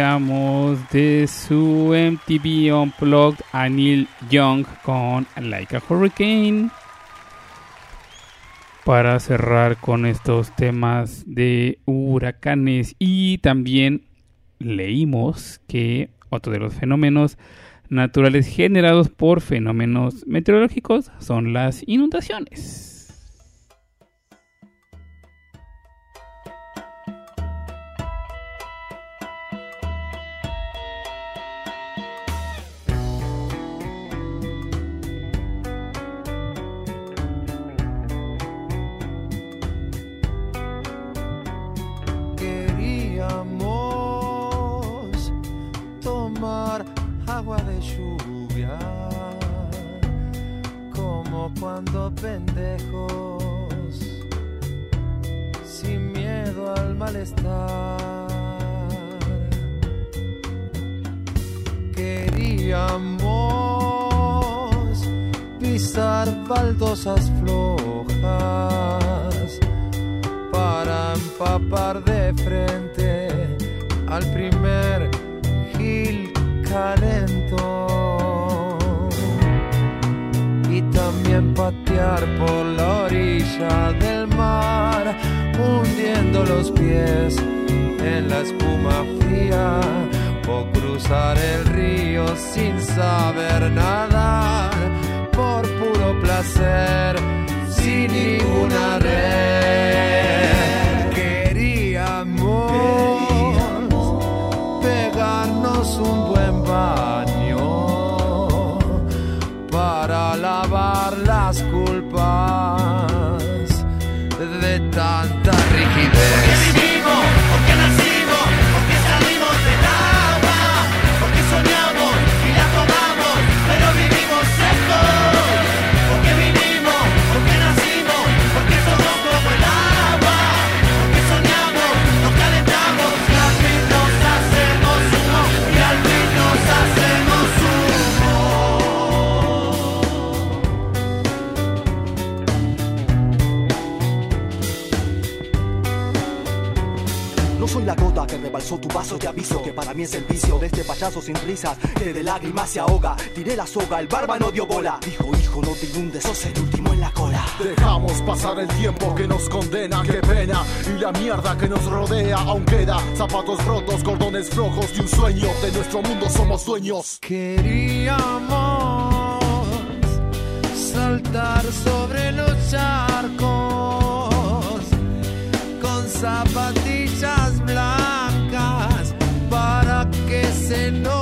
De su MTV Unplugged a Neil Young con Like a Hurricane. Para cerrar con estos temas de huracanes y también leímos que otro de los fenómenos naturales generados por fenómenos meteorológicos son las inundaciones. Lluvia, como cuando pendejos, sin miedo al malestar. Queríamos pisar baldosas flojas para empapar de frente al primer gil calento y también patear por la orilla del mar hundiendo los pies en la espuma fría o cruzar el río sin saber nadar por puro placer sin ninguna red. Tu vaso, te aviso que para mí es el vicio de este payaso sin risas que de lágrimas se ahoga. Tiré la soga, el barba no dio bola. Dijo, hijo, no te inundes, sos el último en la cola. Dejamos pasar el tiempo que nos condena, qué pena. Y la mierda que nos rodea aún queda. Zapatos rotos, cordones flojos y un sueño. De nuestro mundo somos dueños. Queríamos saltar sobre los charcos con zapatillas que se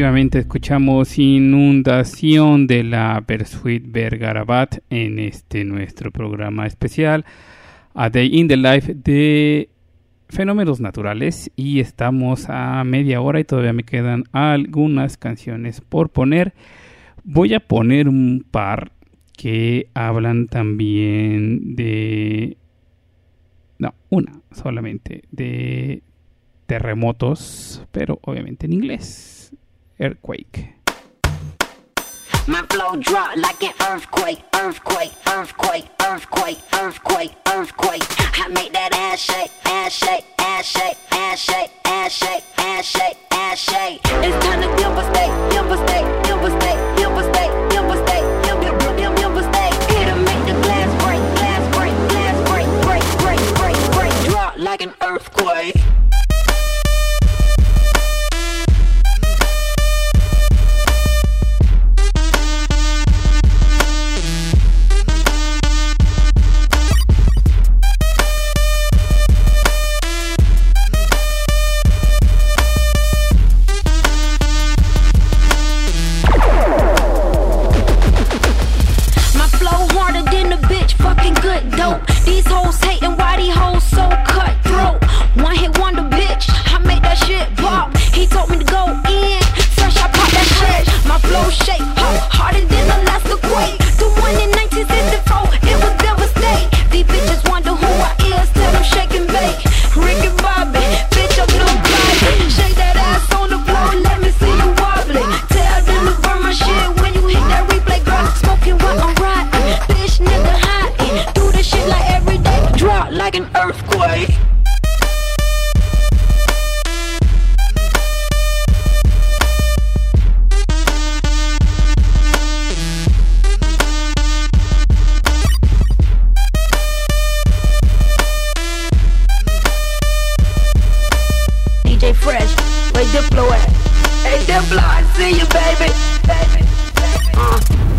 Efectivamente, escuchamos Inundación de la Bersuit Bergarabat en este nuestro programa especial A Day in the Life de Fenómenos Naturales. Y estamos a media hora y todavía me quedan algunas canciones por poner. Voy a poner un par que hablan también de. No, una solamente de terremotos, pero obviamente en inglés. Earthquake. My flow drop like an earthquake, earthquake, earthquake, earthquake, earthquake, earthquake. I make that ass shake, ass shake, ass shake, ass shake, ass shake, ass shake, ass shake. It's time to devastate, devastate, devastate, make the glass break, glass break, glass break, break, break, break, break. Drop like an earthquake. Shit pop. He told me to go in, fresh I pop that shit. My flow shape ho, harder than Alaska quake. The one in 1964, it was devastate. These bitches wonder who I is, tell them shake and bake. Ricky Bobby, bitch I'm nobody. Shake that ass on the floor, let me see you wobbling. Tell them to burn my shit when you hit that replay, girl. Smoking while I'm riding, bitch nigga hiding. Do this shit like every day, drop like an earthquake. Fresh, where Diplo at? Hey Diplo, I see you, baby. Baby, baby. Uh.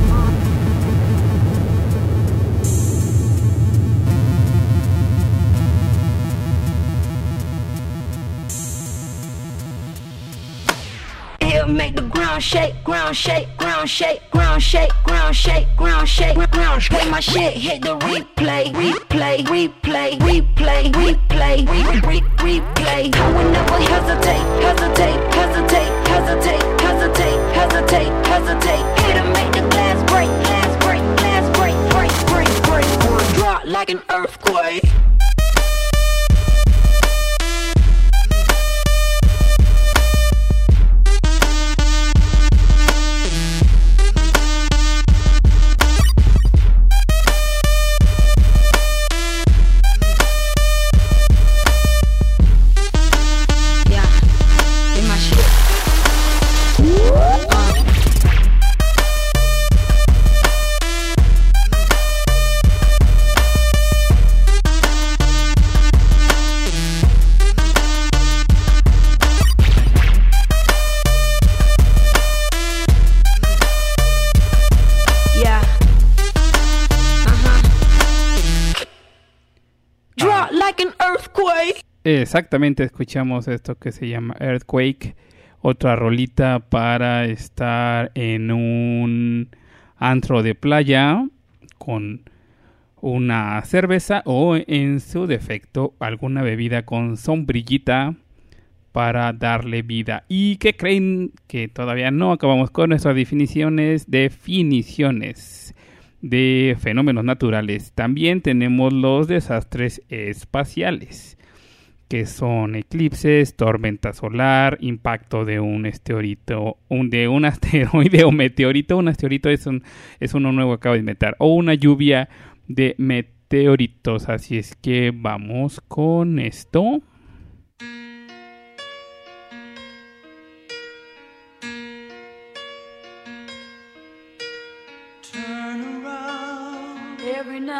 He'll make the ground shake, ground shake, ground shake, ground shake, ground shake, ground shake, ground shake. My shit, hit the replay, replay, replay, replay, replay, re- re- replay. I will never hesitate, hesitate, hesitate, hesitate, hesitate, hesitate, hesitate. It'll make the glass break, glass break, glass break, break, break, break, break. Drop like an earthquake. Exactamente, escuchamos esto que se llama Earthquake, otra rolita para estar en un antro de playa con una cerveza o en su defecto alguna bebida con sombrillita para darle vida. ¿Y qué creen? Que todavía no acabamos con nuestras definiciones, definiciones de fenómenos naturales. También tenemos los desastres espaciales que son eclipses, tormenta solar, impacto de un asteroide, un, de un asteroide o meteorito, un asteroide es, un, es uno nuevo que acabo de inventar, o una lluvia de meteoritos, así es que vamos con esto.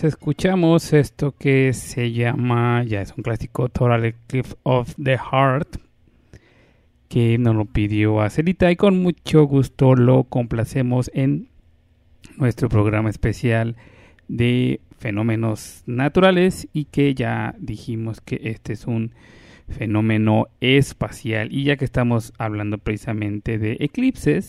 Pues escuchamos esto que se llama, ya es un clásico, Total Eclipse of the Heart, que nos lo pidió a Celita y con mucho gusto lo complacemos en nuestro programa especial de fenómenos naturales y que ya dijimos que este es un fenómeno espacial y ya que estamos hablando precisamente de eclipses.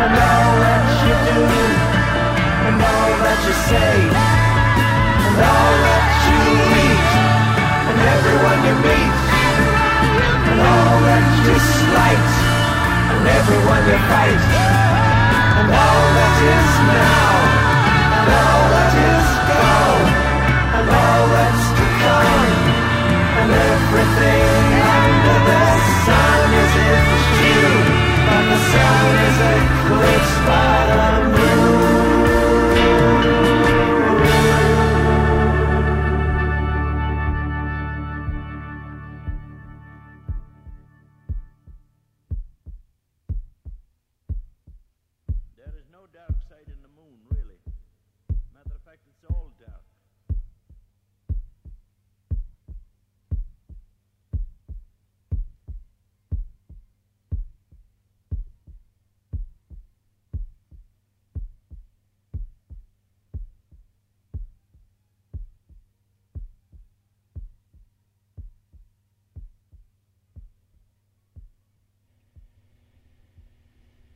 and all that you do, and all that you say, and all that you eat, and everyone you meet, and all that you slight, and everyone you fight, and all that is now.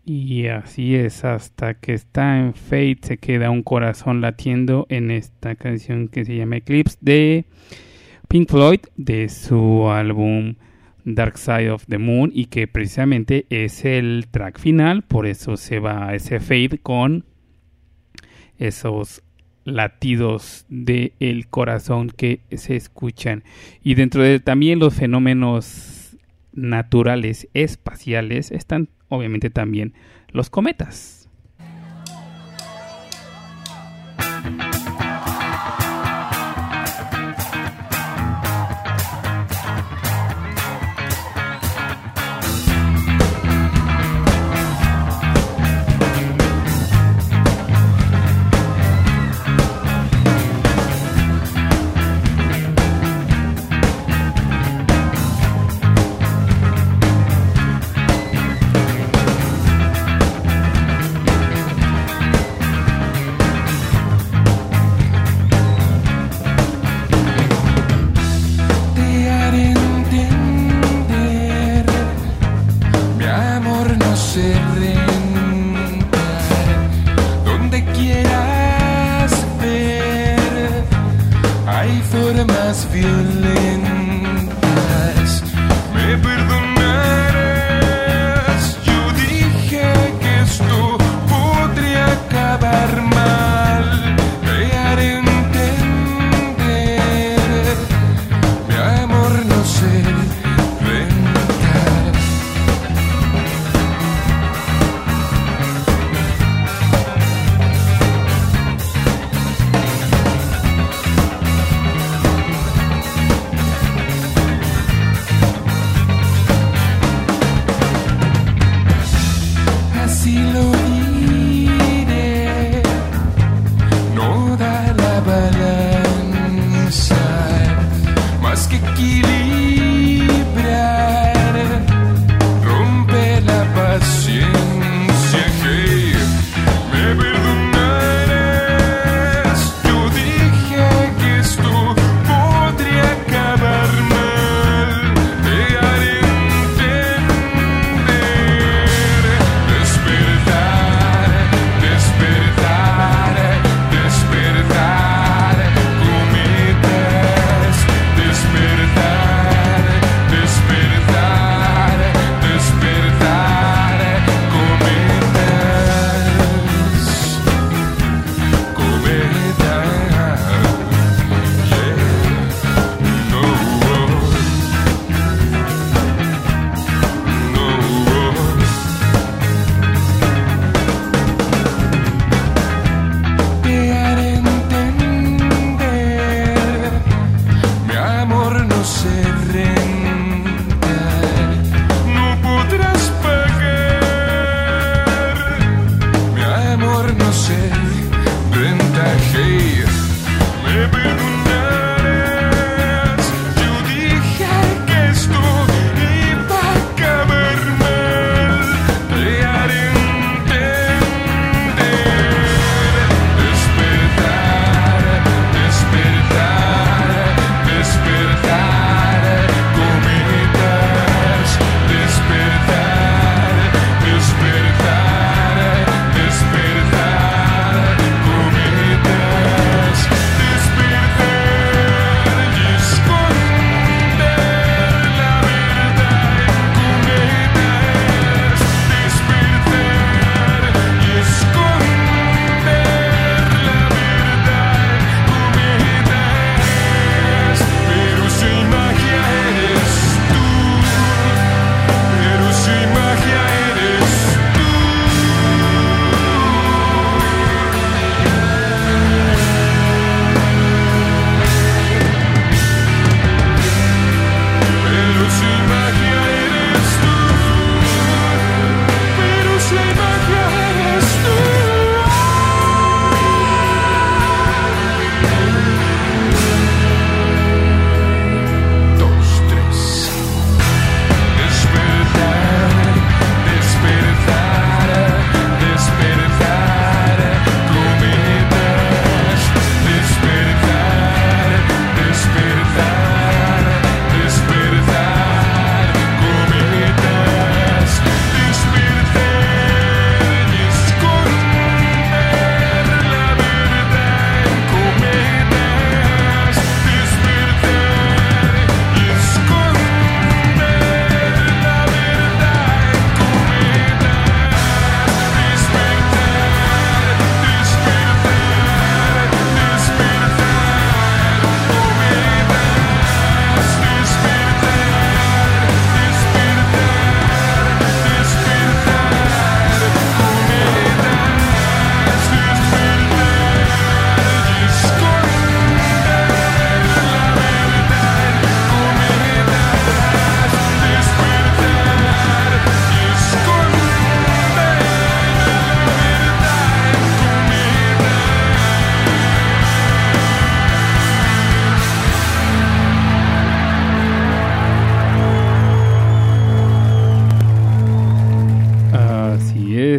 Y así es, hasta que está en Fate se queda un corazón latiendo en esta canción que se llama Eclipse de Pink Floyd de su álbum Dark Side of the Moon y que precisamente es el track final, por eso se va a ese fade con esos latidos del el corazón que se escuchan. Y dentro de también los fenómenos naturales espaciales están obviamente también los cometas.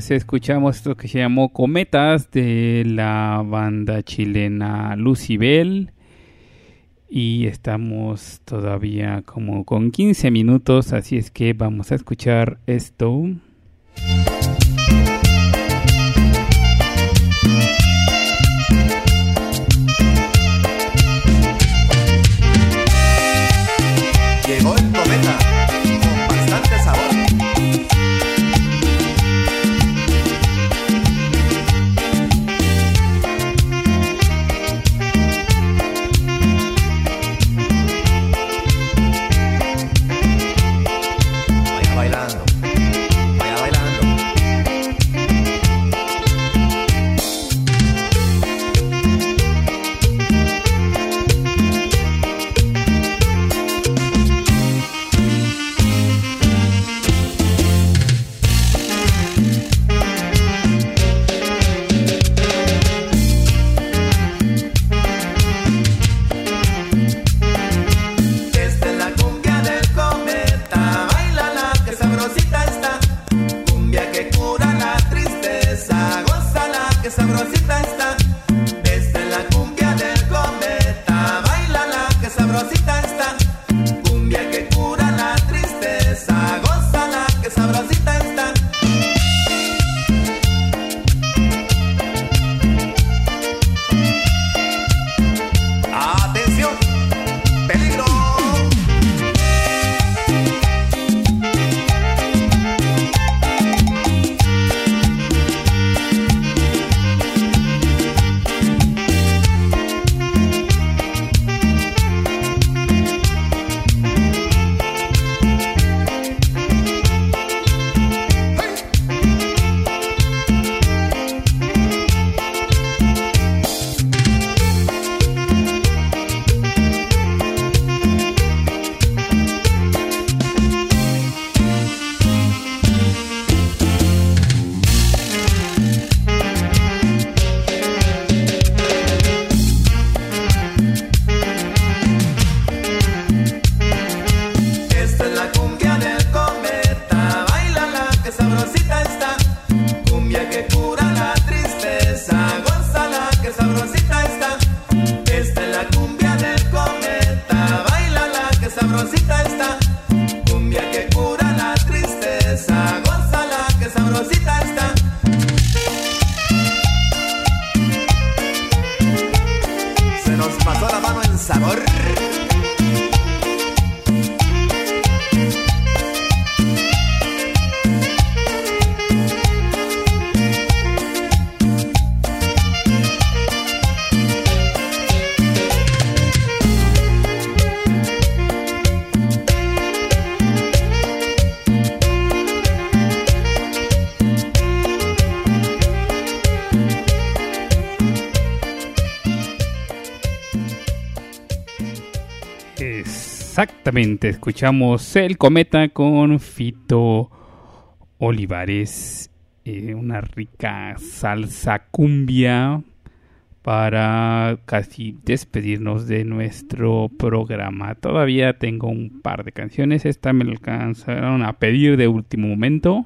Pues escuchamos esto que se llamó Cometas de la banda chilena Lucibel. Y estamos todavía como con 15 minutos, así es que vamos a escuchar esto. Escuchamos El Cometa con Fito Olivares, eh, una rica salsa cumbia para casi despedirnos de nuestro programa. Todavía tengo un par de canciones, esta me alcanzaron a pedir de último momento.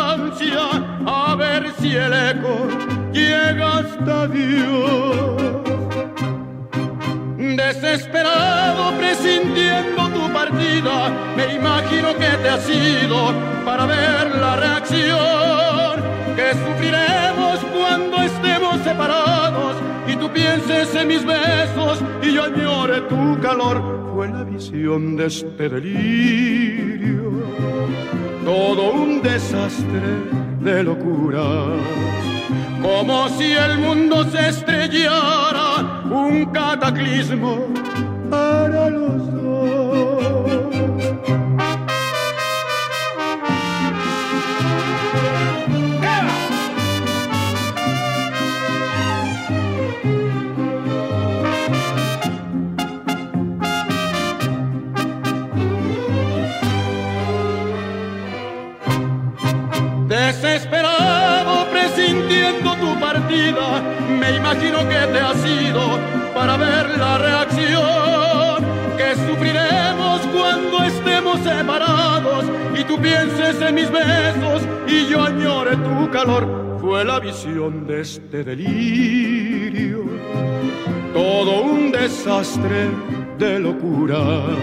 a ver si el eco llega hasta Dios. Desesperado presintiendo tu partida, me imagino que te has ido para ver la reacción que sufriremos cuando estemos separados y tú pienses en mis besos y yo añore tu calor. Fue la visión de este delirio todo un desastre de locura. Como si el mundo se estrellara, un cataclismo para los. Me imagino que te has ido para ver la reacción que sufriremos cuando estemos separados y tú pienses en mis besos y yo añore tu calor. Fue la visión de este delirio, todo un desastre de locuras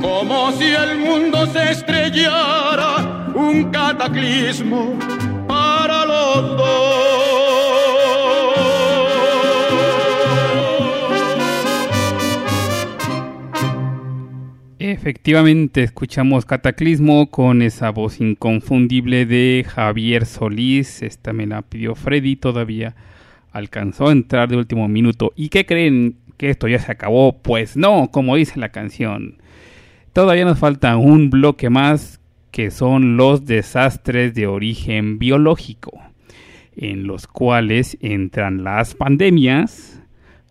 como si el mundo se estrellara, un cataclismo Efectivamente, escuchamos Cataclismo con esa voz inconfundible de Javier Solís. Esta me la pidió Freddy, todavía alcanzó a entrar de último minuto. ¿Y qué creen? ¿Que esto ya se acabó? Pues no, como dice la canción. Todavía nos falta un bloque más que son los desastres de origen biológico, en los cuales entran las pandemias,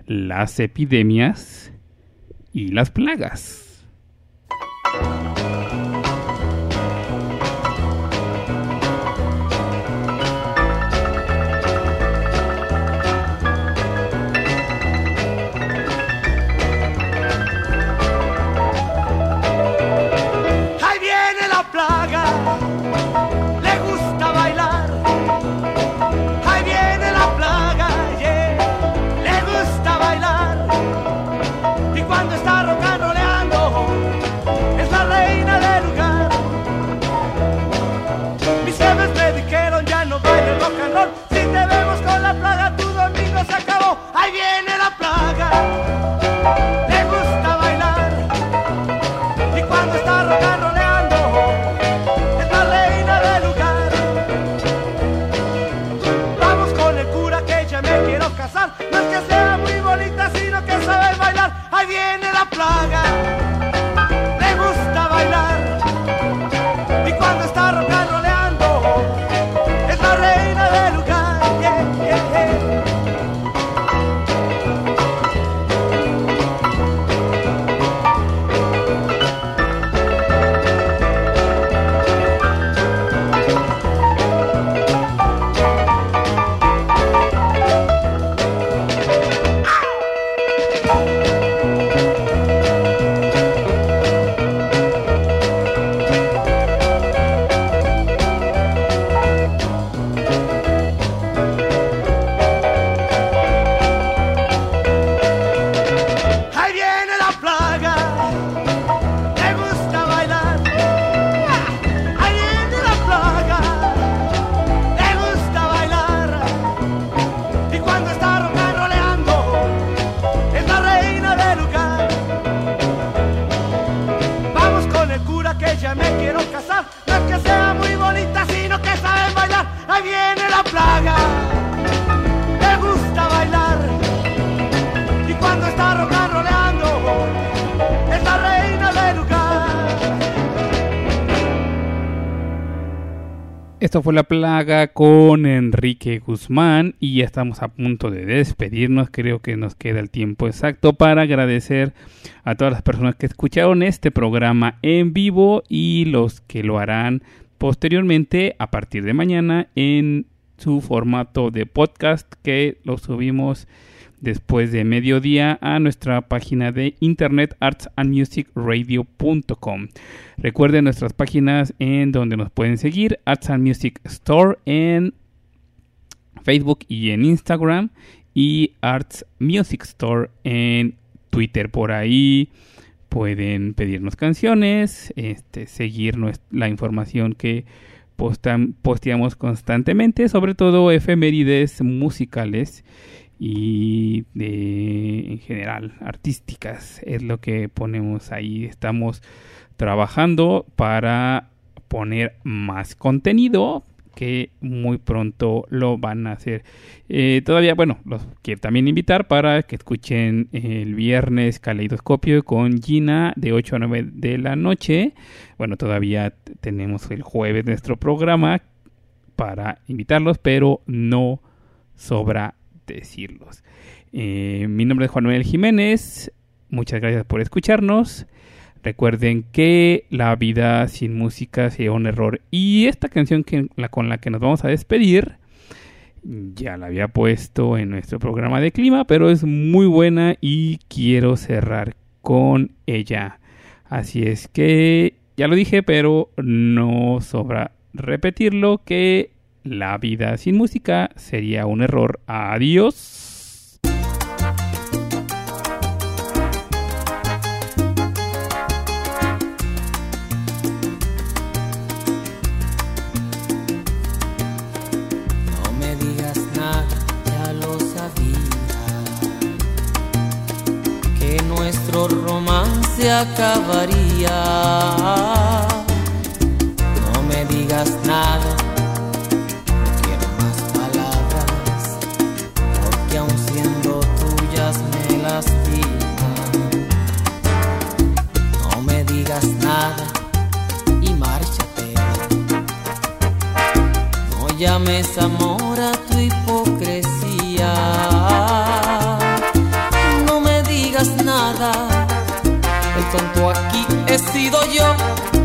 las epidemias y las plagas. Ahí Fue La Plaga con Enrique Guzmán y ya estamos a punto de despedirnos. Creo que nos queda el tiempo exacto para agradecer a todas las personas que escucharon este programa en vivo y los que lo harán posteriormente a partir de mañana en su formato de podcast que lo subimos después de mediodía a nuestra página de internet artsandmusicradio.com. Recuerden nuestras páginas en donde nos pueden seguir, Arts Music Store en Facebook y en Instagram y Arts Music Store en Twitter. Por ahí pueden pedirnos canciones, este, seguir nues- la información que postan- posteamos constantemente, sobre todo efemérides musicales y de en general artísticas es lo que ponemos ahí estamos trabajando para poner más contenido que muy pronto lo van a hacer. Eh, todavía, bueno, los quiero también invitar para que escuchen el viernes Caleidoscopio con Gina de 8 a 9 de la noche. Bueno, todavía tenemos el jueves nuestro programa para invitarlos, pero no sobra decirlos. Eh, mi nombre es Juan Manuel Jiménez. Muchas gracias por escucharnos. Recuerden que la vida sin música sería un error. Y esta canción que, la, con la que nos vamos a despedir, ya la había puesto en nuestro programa de clima, pero es muy buena y quiero cerrar con ella. Así es que, ya lo dije, pero no sobra repetirlo, que la vida sin música sería un error. Adiós. No me digas nada, ya lo sabía. Que nuestro romance acabaría. No me digas nada, llames amor a tu hipocresía. No me digas nada. El tonto aquí he sido yo.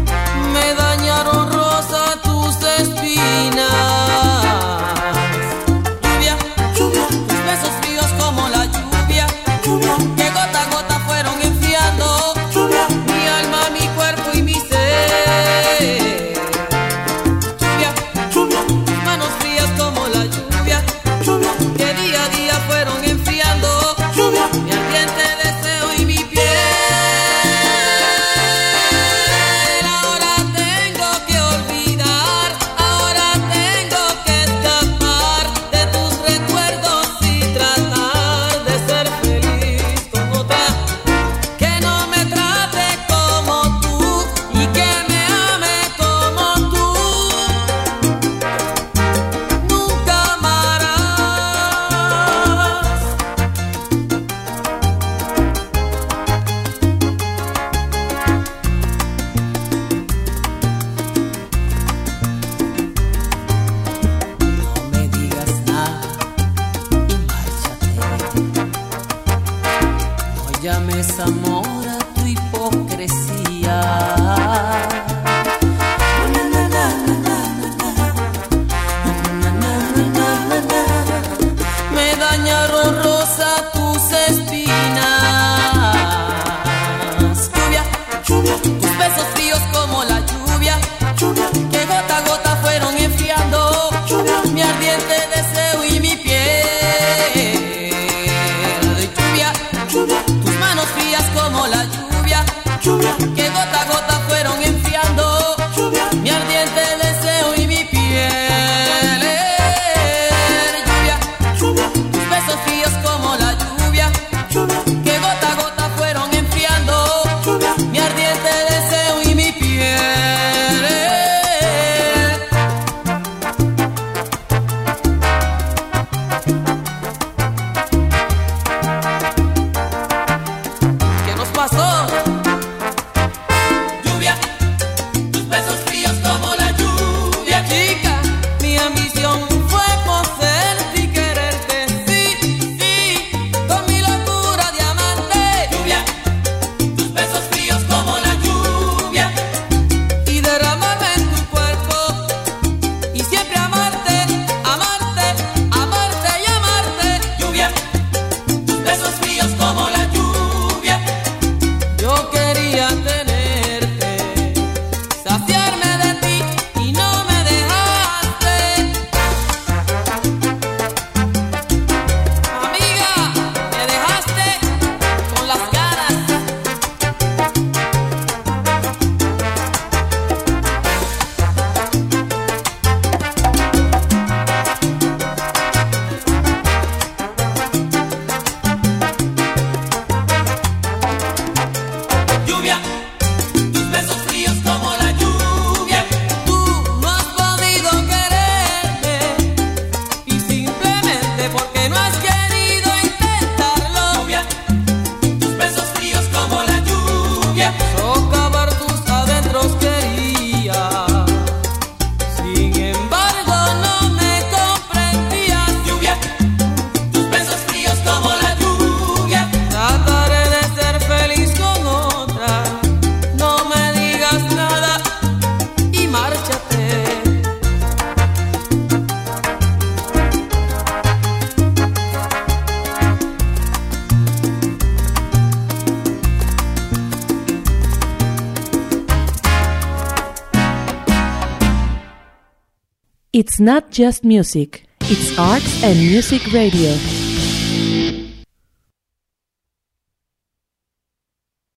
Not just music, it's arts and music radio.